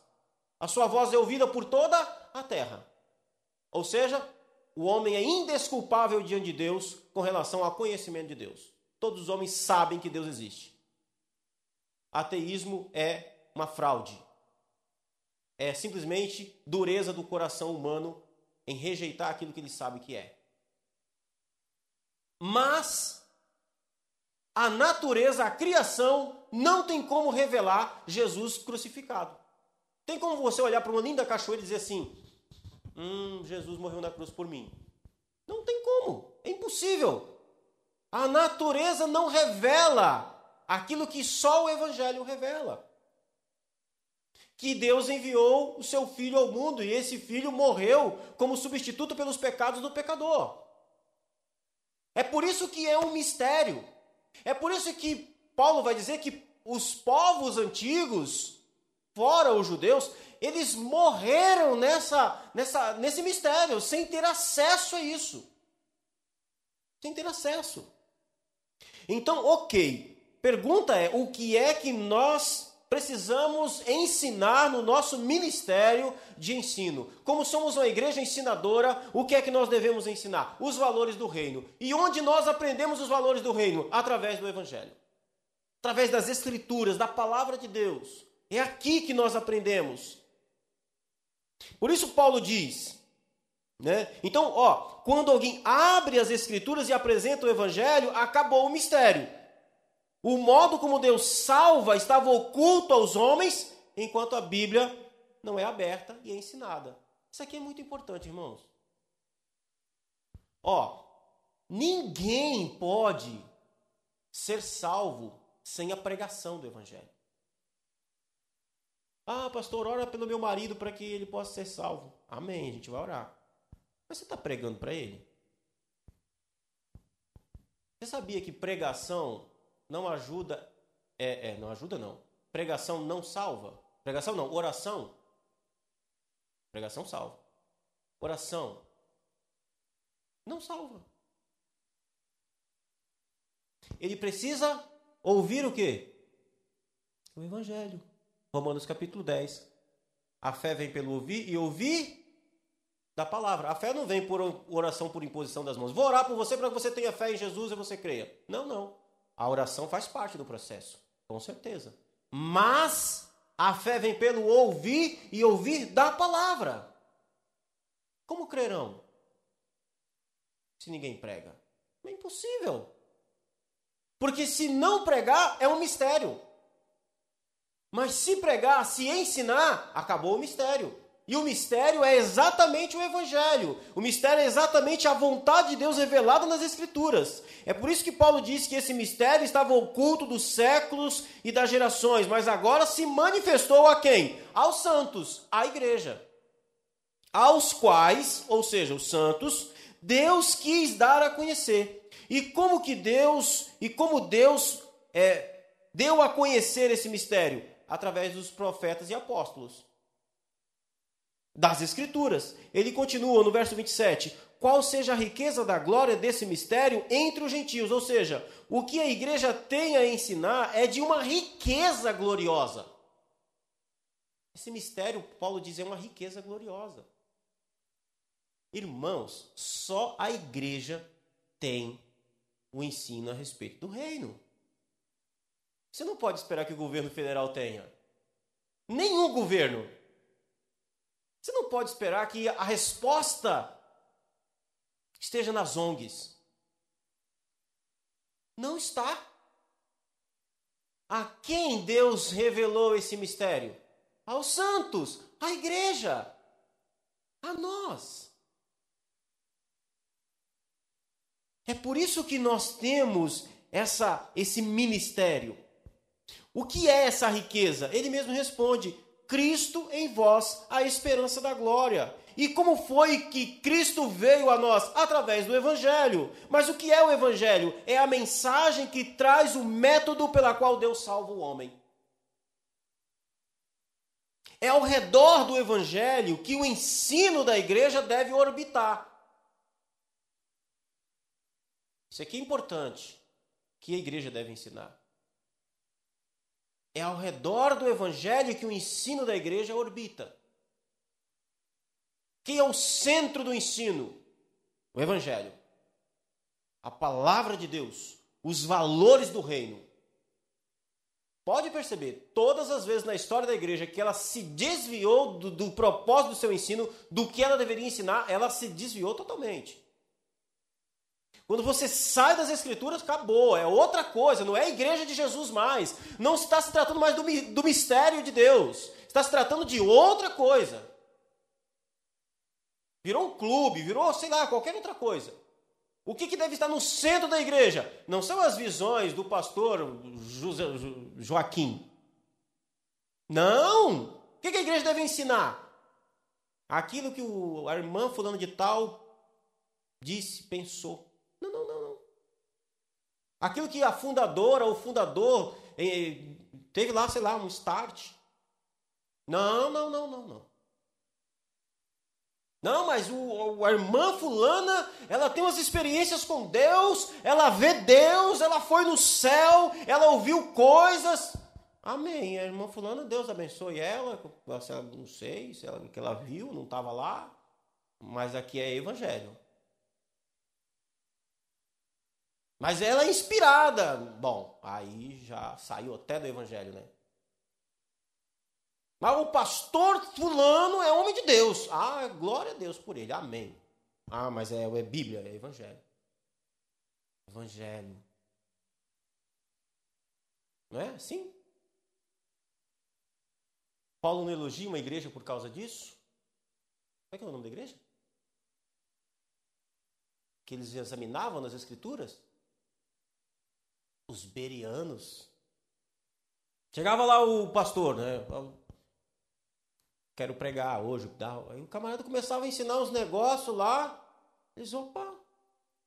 A sua voz é ouvida por toda a terra. Ou seja, o homem é indesculpável diante de Deus com relação ao conhecimento de Deus. Todos os homens sabem que Deus existe. Ateísmo é uma fraude. É simplesmente dureza do coração humano em rejeitar aquilo que ele sabe que é. Mas a natureza, a criação, não tem como revelar Jesus crucificado. Tem como você olhar para uma linda cachoeira e dizer assim: Hum, Jesus morreu na cruz por mim. Não tem como, é impossível. A natureza não revela aquilo que só o Evangelho revela. Que Deus enviou o seu filho ao mundo e esse filho morreu como substituto pelos pecados do pecador. É por isso que é um mistério. É por isso que Paulo vai dizer que os povos antigos, fora os judeus, eles morreram nessa, nessa, nesse mistério, sem ter acesso a isso. Sem ter acesso. Então, ok. Pergunta é: o que é que nós precisamos ensinar no nosso ministério de ensino? Como somos uma igreja ensinadora, o que é que nós devemos ensinar? Os valores do reino. E onde nós aprendemos os valores do reino? Através do Evangelho. Através das Escrituras, da palavra de Deus. É aqui que nós aprendemos. Por isso, Paulo diz: né? Então, ó, quando alguém abre as Escrituras e apresenta o Evangelho, acabou o mistério. O modo como Deus salva estava oculto aos homens, enquanto a Bíblia não é aberta e é ensinada. Isso aqui é muito importante, irmãos. Ó, ninguém pode ser salvo sem a pregação do Evangelho. Ah, pastor, ora pelo meu marido para que ele possa ser salvo. Amém, a gente vai orar. Mas você está pregando para ele? Você sabia que pregação não ajuda? É, é, não ajuda não. Pregação não salva. Pregação não, oração. Pregação salva. Oração não salva. Ele precisa ouvir o quê? O Evangelho. Romanos capítulo 10. A fé vem pelo ouvir e ouvir da palavra. A fé não vem por oração por imposição das mãos. Vou orar por você para que você tenha fé em Jesus e você creia. Não, não. A oração faz parte do processo, com certeza. Mas a fé vem pelo ouvir e ouvir da palavra. Como crerão? Se ninguém prega. É impossível. Porque se não pregar, é um mistério. Mas se pregar, se ensinar, acabou o mistério. E o mistério é exatamente o Evangelho. O mistério é exatamente a vontade de Deus revelada nas Escrituras. É por isso que Paulo diz que esse mistério estava oculto dos séculos e das gerações, mas agora se manifestou a quem? Aos santos, à igreja. Aos quais, ou seja, os santos, Deus quis dar a conhecer. E como que Deus, e como Deus é, deu a conhecer esse mistério? Através dos profetas e apóstolos. Das Escrituras. Ele continua no verso 27. Qual seja a riqueza da glória desse mistério entre os gentios? Ou seja, o que a igreja tem a ensinar é de uma riqueza gloriosa. Esse mistério, Paulo diz, é uma riqueza gloriosa. Irmãos, só a igreja tem o ensino a respeito do reino. Você não pode esperar que o governo federal tenha. Nenhum governo. Você não pode esperar que a resposta esteja nas ONGs. Não está. A quem Deus revelou esse mistério? Aos santos, à igreja, a nós. É por isso que nós temos essa esse ministério. O que é essa riqueza? Ele mesmo responde: Cristo em vós, a esperança da glória. E como foi que Cristo veio a nós? Através do Evangelho. Mas o que é o Evangelho? É a mensagem que traz o método pela qual Deus salva o homem. É ao redor do Evangelho que o ensino da igreja deve orbitar. Isso aqui é importante, que a igreja deve ensinar. É ao redor do evangelho que o ensino da igreja orbita. Quem é o centro do ensino? O evangelho. A palavra de Deus, os valores do reino. Pode perceber, todas as vezes na história da igreja que ela se desviou do, do propósito do seu ensino, do que ela deveria ensinar, ela se desviou totalmente. Quando você sai das escrituras, acabou, é outra coisa, não é a igreja de Jesus mais. Não está se tratando mais do, do mistério de Deus, está se tratando de outra coisa. Virou um clube, virou, sei lá, qualquer outra coisa. O que, que deve estar no centro da igreja? Não são as visões do pastor José, Joaquim. Não! O que, que a igreja deve ensinar? Aquilo que o, a irmã fulano de tal disse, pensou. Não, não, não, não. Aquilo que a fundadora ou fundador eh, teve lá, sei lá, um start. Não, não, não, não, não. Não, mas o, a irmã fulana, ela tem umas experiências com Deus, ela vê Deus, ela foi no céu, ela ouviu coisas. Amém. A irmã fulana, Deus abençoe ela. Não sei se ela, que ela viu, não estava lá. Mas aqui é evangelho. Mas ela é inspirada. Bom, aí já saiu até do evangelho, né? Mas o pastor fulano é homem de Deus. Ah, glória a Deus por ele. Amém. Ah, mas é, é Bíblia, é evangelho. Evangelho. Não é assim? Paulo não elogia uma igreja por causa disso? Como é que é o nome da igreja? Que eles examinavam nas escrituras? Os berianos. Chegava lá o pastor, né? quero pregar hoje. Aí o camarada começava a ensinar uns negócios lá. Eles, opa,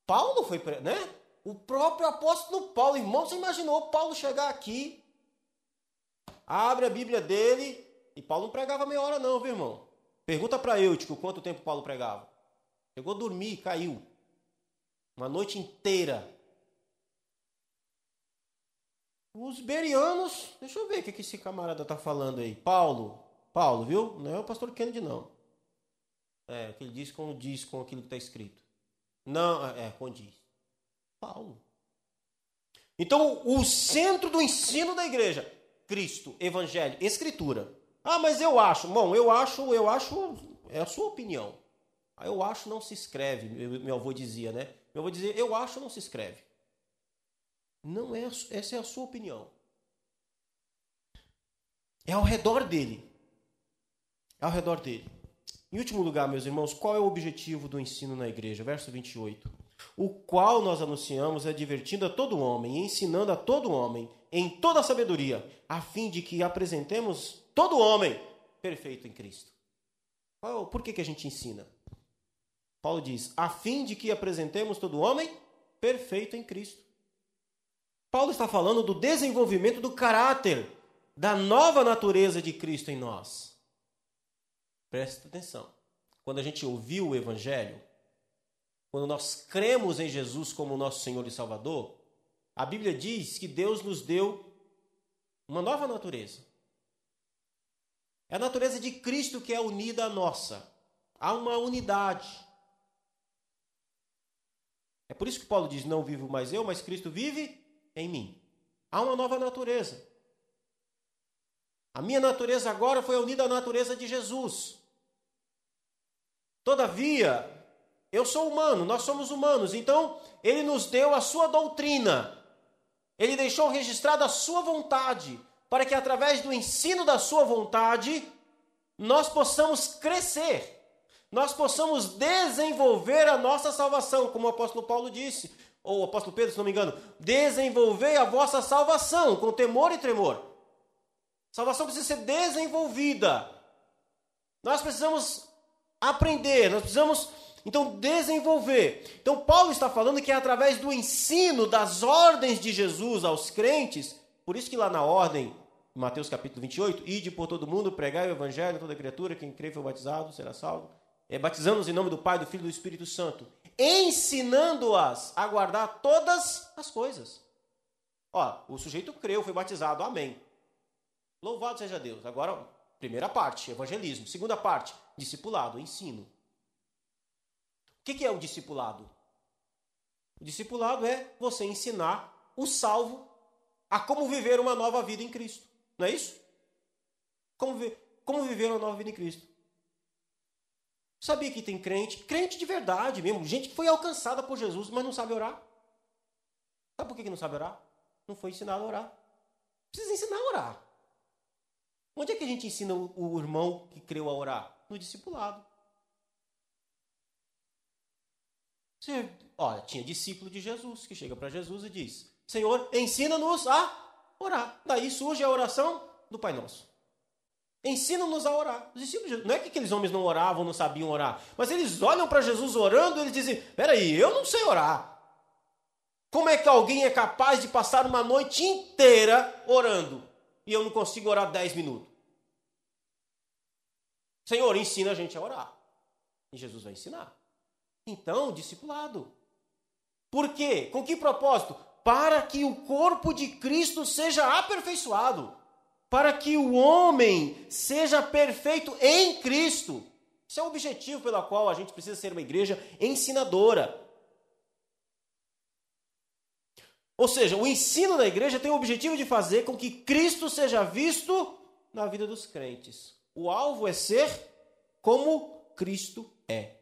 Paulo foi, né? O próprio apóstolo Paulo, irmão, você imaginou Paulo chegar aqui, abre a Bíblia dele, e Paulo não pregava meia hora não, viu, irmão? Pergunta para Eutico quanto tempo Paulo pregava. Chegou a dormir, caiu. Uma noite inteira. Os berianos, deixa eu ver o que esse camarada está falando aí. Paulo, Paulo, viu? Não é o pastor Kennedy, não. É, que ele diz com diz com aquilo que está escrito. Não, é, condiz. Paulo. Então, o centro do ensino da igreja, Cristo, Evangelho, Escritura. Ah, mas eu acho. Bom, eu acho, eu acho, é a sua opinião. Ah, eu acho não se escreve, meu avô dizia, né? Meu avô dizia, eu acho não se escreve. Não é, essa é a sua opinião. É ao redor dele. É ao redor dele. Em último lugar, meus irmãos, qual é o objetivo do ensino na igreja? Verso 28. O qual nós anunciamos é divertindo a todo homem, ensinando a todo homem, em toda a sabedoria, a fim de que apresentemos todo homem perfeito em Cristo. Por que, que a gente ensina? Paulo diz: a fim de que apresentemos todo homem perfeito em Cristo. Paulo está falando do desenvolvimento do caráter, da nova natureza de Cristo em nós. Preste atenção. Quando a gente ouviu o Evangelho, quando nós cremos em Jesus como nosso Senhor e Salvador, a Bíblia diz que Deus nos deu uma nova natureza. É a natureza de Cristo que é unida à nossa. Há uma unidade. É por isso que Paulo diz: Não vivo mais eu, mas Cristo vive em mim. Há uma nova natureza. A minha natureza agora foi unida à natureza de Jesus. Todavia, eu sou humano, nós somos humanos, então ele nos deu a sua doutrina. Ele deixou registrada a sua vontade, para que através do ensino da sua vontade nós possamos crescer, nós possamos desenvolver a nossa salvação, como o apóstolo Paulo disse ou o apóstolo Pedro, se não me engano, desenvolvei a vossa salvação com temor e tremor. Salvação precisa ser desenvolvida. Nós precisamos aprender, nós precisamos então desenvolver. Então Paulo está falando que é através do ensino das ordens de Jesus aos crentes, por isso que lá na ordem, Mateus capítulo 28, ide por todo mundo, pregai o evangelho a toda criatura, quem crê for batizado será salvo. É, batizamos em nome do Pai, do Filho e do Espírito Santo ensinando-as a guardar todas as coisas. Ó, o sujeito creu, foi batizado, amém. Louvado seja Deus. Agora, primeira parte, evangelismo. Segunda parte, discipulado, ensino. O que é o discipulado? O discipulado é você ensinar o salvo a como viver uma nova vida em Cristo. Não é isso? Como, vi como viver uma nova vida em Cristo. Sabia que tem crente, crente de verdade mesmo, gente que foi alcançada por Jesus, mas não sabe orar. Sabe por que não sabe orar? Não foi ensinado a orar. Precisa ensinar a orar. Onde é que a gente ensina o irmão que creu a orar? No discipulado. Você, olha, tinha discípulo de Jesus que chega para Jesus e diz: Senhor, ensina-nos a orar. Daí surge a oração do Pai Nosso. Ensina-nos a orar. Os discípulos, não é que aqueles homens não oravam, não sabiam orar, mas eles olham para Jesus orando e eles dizem: Peraí, eu não sei orar. Como é que alguém é capaz de passar uma noite inteira orando e eu não consigo orar 10 minutos? Senhor, ensina a gente a orar. E Jesus vai ensinar. Então, discipulado. Por quê? Com que propósito? Para que o corpo de Cristo seja aperfeiçoado para que o homem seja perfeito em Cristo. Esse é o objetivo pelo qual a gente precisa ser uma igreja ensinadora. Ou seja, o ensino da igreja tem o objetivo de fazer com que Cristo seja visto na vida dos crentes. O alvo é ser como Cristo é.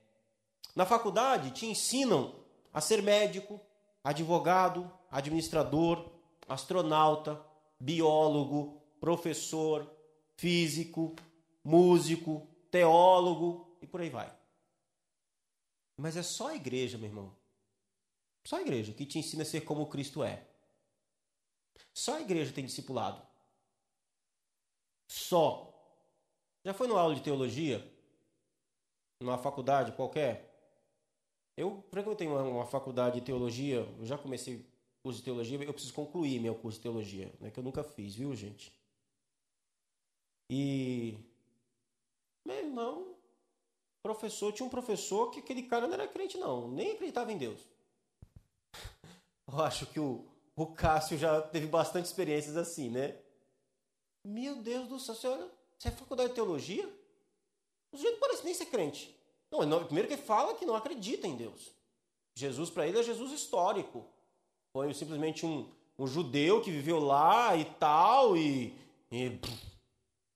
Na faculdade te ensinam a ser médico, advogado, administrador, astronauta, biólogo, professor, físico, músico, teólogo e por aí vai. Mas é só a igreja, meu irmão. Só a igreja que te ensina a ser como Cristo é. Só a igreja tem discipulado. Só. Já foi numa aula de teologia? Numa faculdade qualquer? Eu frequentei uma, uma faculdade de teologia, eu já comecei curso de teologia, eu preciso concluir meu curso de teologia, né, que eu nunca fiz, viu, gente? E meu irmão, professor, tinha um professor que aquele cara não era crente não, nem acreditava em Deus. Eu acho que o, o Cássio já teve bastante experiências assim, né? Meu Deus do céu, você é faculdade de teologia? O sujeito parece nem ser crente. Não, primeiro que fala que não acredita em Deus. Jesus para ele é Jesus histórico. Foi simplesmente um, um judeu que viveu lá e tal, e, e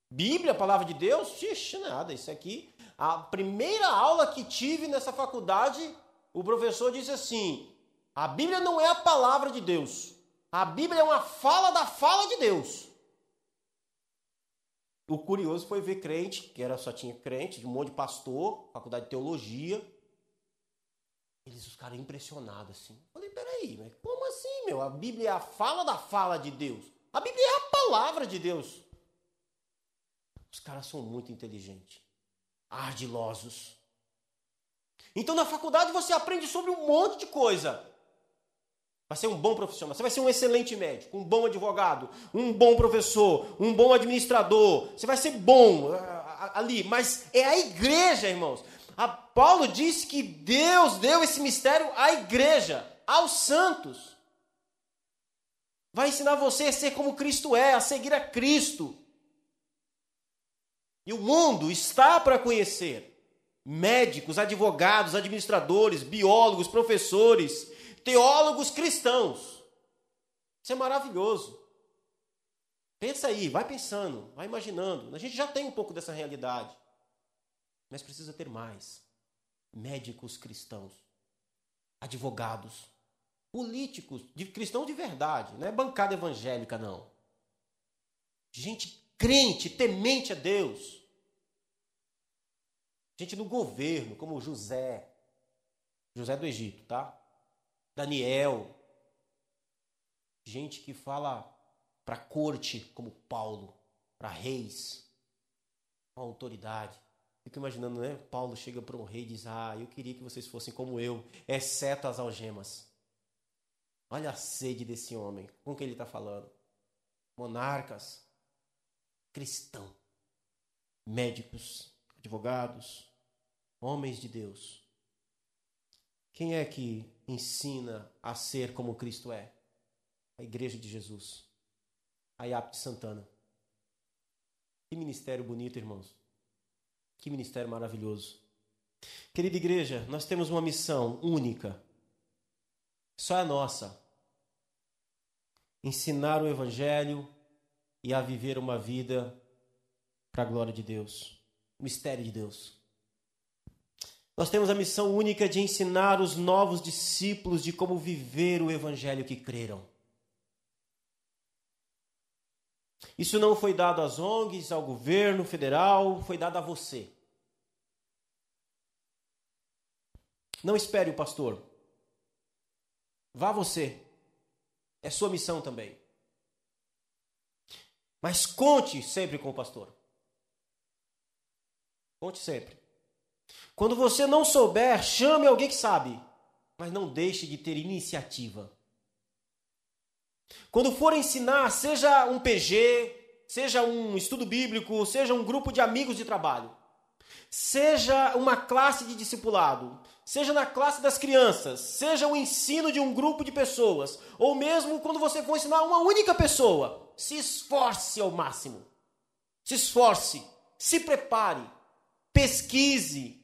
Bíblia, palavra de Deus? Ixi, nada, isso aqui. A primeira aula que tive nessa faculdade, o professor disse assim: a Bíblia não é a palavra de Deus. A Bíblia é uma fala da fala de Deus. O curioso foi ver crente, que era só tinha crente, de um monte de pastor, faculdade de teologia. Eles ficaram impressionados assim. Falei, peraí, mas como assim, meu? A Bíblia é a fala da fala de Deus. A Bíblia é a palavra de Deus. Os caras são muito inteligentes, ardilosos. Então na faculdade você aprende sobre um monte de coisa. Vai ser um bom profissional, você vai ser um excelente médico, um bom advogado, um bom professor, um bom administrador. Você vai ser bom ali, mas é a igreja, irmãos. A Paulo diz que Deus deu esse mistério à igreja, aos santos. Vai ensinar você a ser como Cristo é, a seguir a Cristo. E o mundo está para conhecer médicos, advogados, administradores, biólogos, professores, teólogos cristãos. Isso é maravilhoso. Pensa aí, vai pensando, vai imaginando. A gente já tem um pouco dessa realidade, mas precisa ter mais. Médicos cristãos, advogados, políticos, de cristãos de verdade, não é bancada evangélica, não. Gente crente, temente a Deus. Gente no governo, como José, José do Egito, tá? Daniel. Gente que fala para corte, como Paulo, para reis, com autoridade. Fico imaginando, né? Paulo chega para um rei e diz: Ah, eu queria que vocês fossem como eu, exceto as algemas. Olha a sede desse homem, com que ele está falando. Monarcas, cristão, médicos, advogados, homens de Deus. Quem é que ensina a ser como Cristo é? A Igreja de Jesus. A IAP de Santana. Que ministério bonito, irmãos. Que ministério maravilhoso. Querida igreja, nós temos uma missão única. Só a nossa. Ensinar o Evangelho e a viver uma vida para a glória de Deus. O mistério de Deus. Nós temos a missão única de ensinar os novos discípulos de como viver o evangelho que creram. Isso não foi dado às ONGs, ao governo federal, foi dado a você. Não espere o pastor. Vá você. É sua missão também. Mas conte sempre com o pastor. Conte sempre. Quando você não souber, chame alguém que sabe, mas não deixe de ter iniciativa. Quando for ensinar, seja um PG, seja um estudo bíblico, seja um grupo de amigos de trabalho, seja uma classe de discipulado, seja na classe das crianças, seja o ensino de um grupo de pessoas, ou mesmo quando você for ensinar uma única pessoa, se esforce ao máximo. Se esforce, se prepare, pesquise,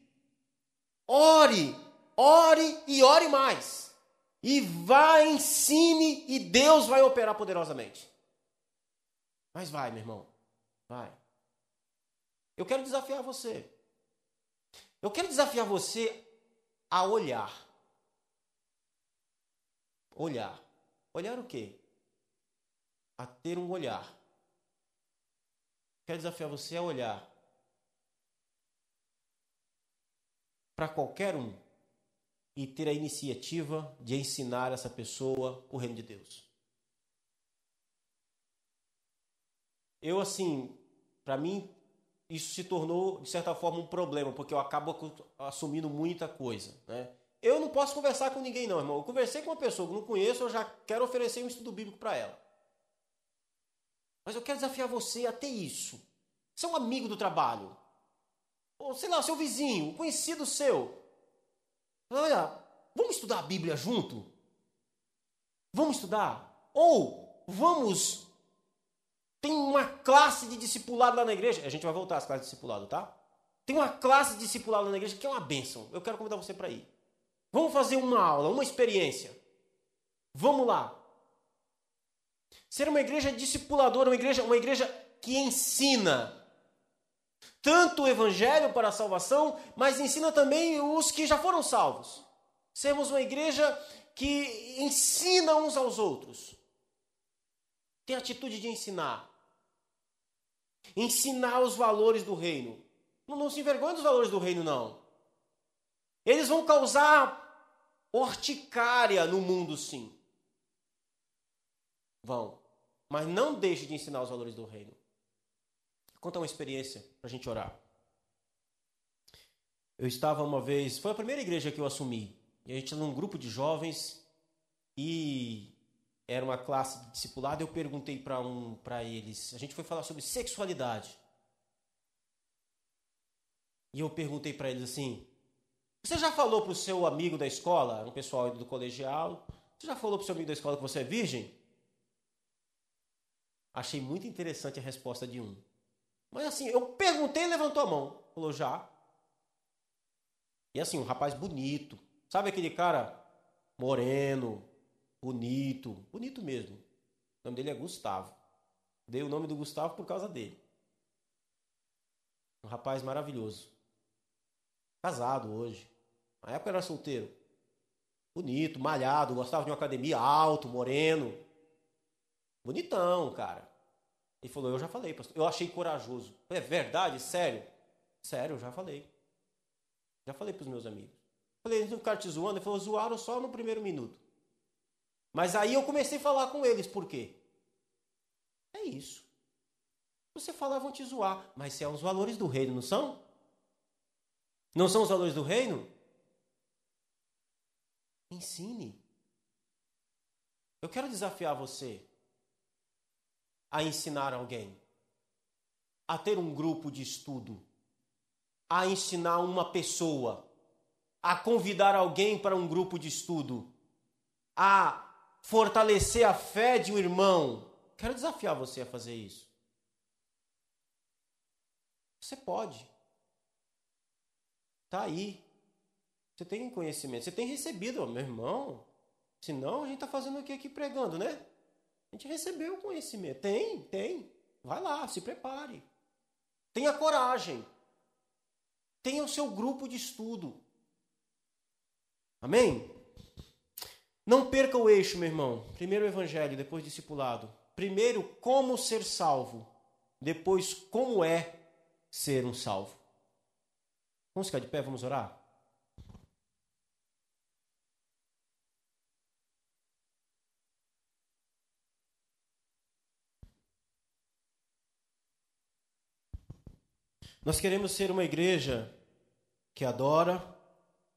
ore, ore e ore mais. E vá, ensine e Deus vai operar poderosamente. Mas vai, meu irmão, vai. Eu quero desafiar você. Eu quero desafiar você a olhar. Olhar. Olhar o quê? A ter um olhar. Quero desafiar você a olhar para qualquer um e ter a iniciativa de ensinar essa pessoa o reino de Deus. Eu, assim, para mim, isso se tornou, de certa forma, um problema, porque eu acabo assumindo muita coisa. Né? Eu não posso conversar com ninguém, não, irmão. Eu conversei com uma pessoa que não conheço, eu já quero oferecer um estudo bíblico para ela. Mas eu quero desafiar você a ter isso. Você é um amigo do trabalho. Ou sei lá, seu vizinho, conhecido seu. Olha, vamos estudar a Bíblia junto? Vamos estudar? Ou vamos. Tem uma classe de discipulado lá na igreja. A gente vai voltar às classes de discipulado, tá? Tem uma classe de discipulado lá na igreja que é uma bênção. Eu quero convidar você para ir. Vamos fazer uma aula, uma experiência. Vamos lá. Ser uma igreja discipuladora, uma igreja, uma igreja que ensina tanto o evangelho para a salvação, mas ensina também os que já foram salvos. Sermos uma igreja que ensina uns aos outros. Tem atitude de ensinar. Ensinar os valores do reino. Não, não se envergonhe dos valores do reino, não. Eles vão causar horticária no mundo, sim. Vão. Mas não deixe de ensinar os valores do reino. Vou contar uma experiência para a gente orar. Eu estava uma vez, foi a primeira igreja que eu assumi. E a gente tinha um grupo de jovens e era uma classe de discipulado. Eu perguntei para um, para eles. A gente foi falar sobre sexualidade. E eu perguntei para eles assim: Você já falou para o seu amigo da escola, um pessoal do colegial, você já falou para o seu amigo da escola que você é virgem? Achei muito interessante a resposta de um. Mas assim, eu perguntei e levantou a mão. Falou, já. E assim, um rapaz bonito. Sabe aquele cara moreno, bonito, bonito mesmo. O nome dele é Gustavo. Dei o nome do Gustavo por causa dele. Um rapaz maravilhoso. Casado hoje. Na época era solteiro. Bonito, malhado, gostava de uma academia alto, moreno. Bonitão, cara. Ele falou, eu já falei, pastor. Eu achei corajoso. É verdade? Sério? Sério, eu já falei. Já falei para os meus amigos. Falei, eles não ficaram te zoando? Ele falou, zoaram só no primeiro minuto. Mas aí eu comecei a falar com eles, por quê? É isso. Você falar, vão te zoar. Mas se é os valores do reino, não são? Não são os valores do reino? Ensine. Eu quero desafiar você a ensinar alguém, a ter um grupo de estudo, a ensinar uma pessoa, a convidar alguém para um grupo de estudo, a fortalecer a fé de um irmão. Quero desafiar você a fazer isso. Você pode. Está aí. Você tem conhecimento. Você tem recebido, meu irmão. Senão a gente está fazendo o que aqui pregando, né? A gente recebeu o conhecimento. Tem, tem. Vai lá, se prepare. Tenha coragem. Tenha o seu grupo de estudo. Amém? Não perca o eixo, meu irmão. Primeiro o evangelho, depois discipulado. Primeiro, como ser salvo. Depois, como é ser um salvo. Vamos ficar de pé, vamos orar? Nós queremos ser uma igreja que adora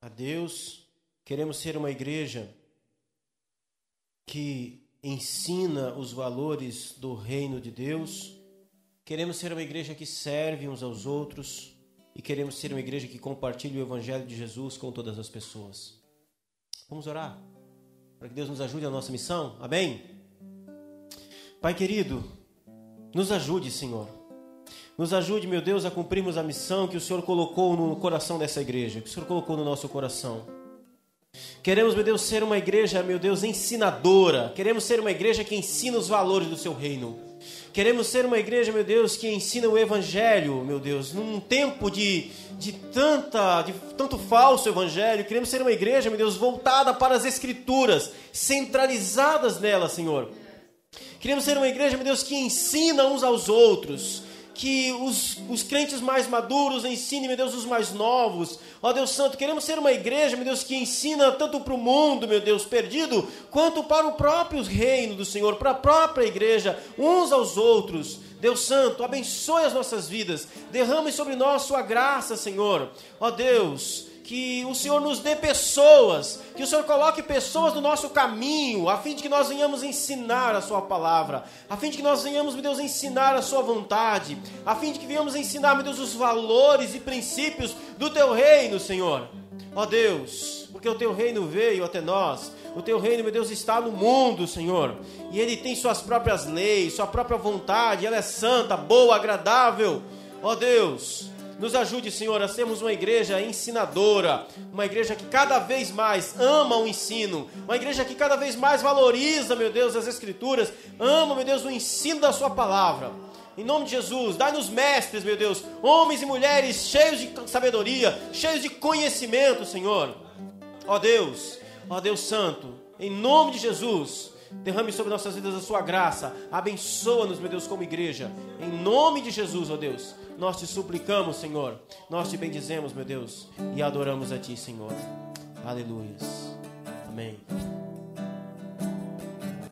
a Deus, queremos ser uma igreja que ensina os valores do reino de Deus. Queremos ser uma igreja que serve uns aos outros e queremos ser uma igreja que compartilha o evangelho de Jesus com todas as pessoas. Vamos orar para que Deus nos ajude na nossa missão. Amém. Pai querido, nos ajude, Senhor. Nos ajude, meu Deus, a cumprirmos a missão que o Senhor colocou no coração dessa igreja, que o Senhor colocou no nosso coração. Queremos, meu Deus, ser uma igreja, meu Deus, ensinadora. Queremos ser uma igreja que ensina os valores do seu reino. Queremos ser uma igreja, meu Deus, que ensina o evangelho, meu Deus, num tempo de, de tanta, de tanto falso evangelho. Queremos ser uma igreja, meu Deus, voltada para as escrituras, centralizadas nela, Senhor. Queremos ser uma igreja, meu Deus, que ensina uns aos outros, que os, os crentes mais maduros ensinem, meu Deus, os mais novos. Ó Deus Santo, queremos ser uma igreja, meu Deus, que ensina tanto para o mundo, meu Deus, perdido, quanto para o próprio reino do Senhor, para a própria igreja, uns aos outros. Deus Santo, abençoe as nossas vidas, derrame sobre nós sua graça, Senhor. Ó Deus, que o Senhor nos dê pessoas, que o Senhor coloque pessoas no nosso caminho, a fim de que nós venhamos ensinar a Sua palavra, a fim de que nós venhamos, meu Deus, ensinar a Sua vontade, a fim de que venhamos ensinar, meu Deus, os valores e princípios do Teu reino, Senhor. Ó Deus, porque o Teu reino veio até nós, o Teu reino, meu Deus, está no mundo, Senhor, e Ele tem Suas próprias leis, Sua própria vontade, ela é santa, boa, agradável. Ó Deus, nos ajude, Senhor, a sermos uma igreja ensinadora, uma igreja que cada vez mais ama o ensino, uma igreja que cada vez mais valoriza, meu Deus, as Escrituras, ama, meu Deus, o ensino da Sua palavra. Em nome de Jesus, dai-nos mestres, meu Deus, homens e mulheres cheios de sabedoria, cheios de conhecimento, Senhor. Ó Deus, ó Deus Santo, em nome de Jesus, derrame sobre nossas vidas a sua graça, abençoa-nos, meu Deus, como igreja. Em nome de Jesus, ó Deus. Nós te suplicamos, Senhor. Nós te bendizemos, meu Deus, e adoramos a Ti, Senhor. Aleluias. Amém.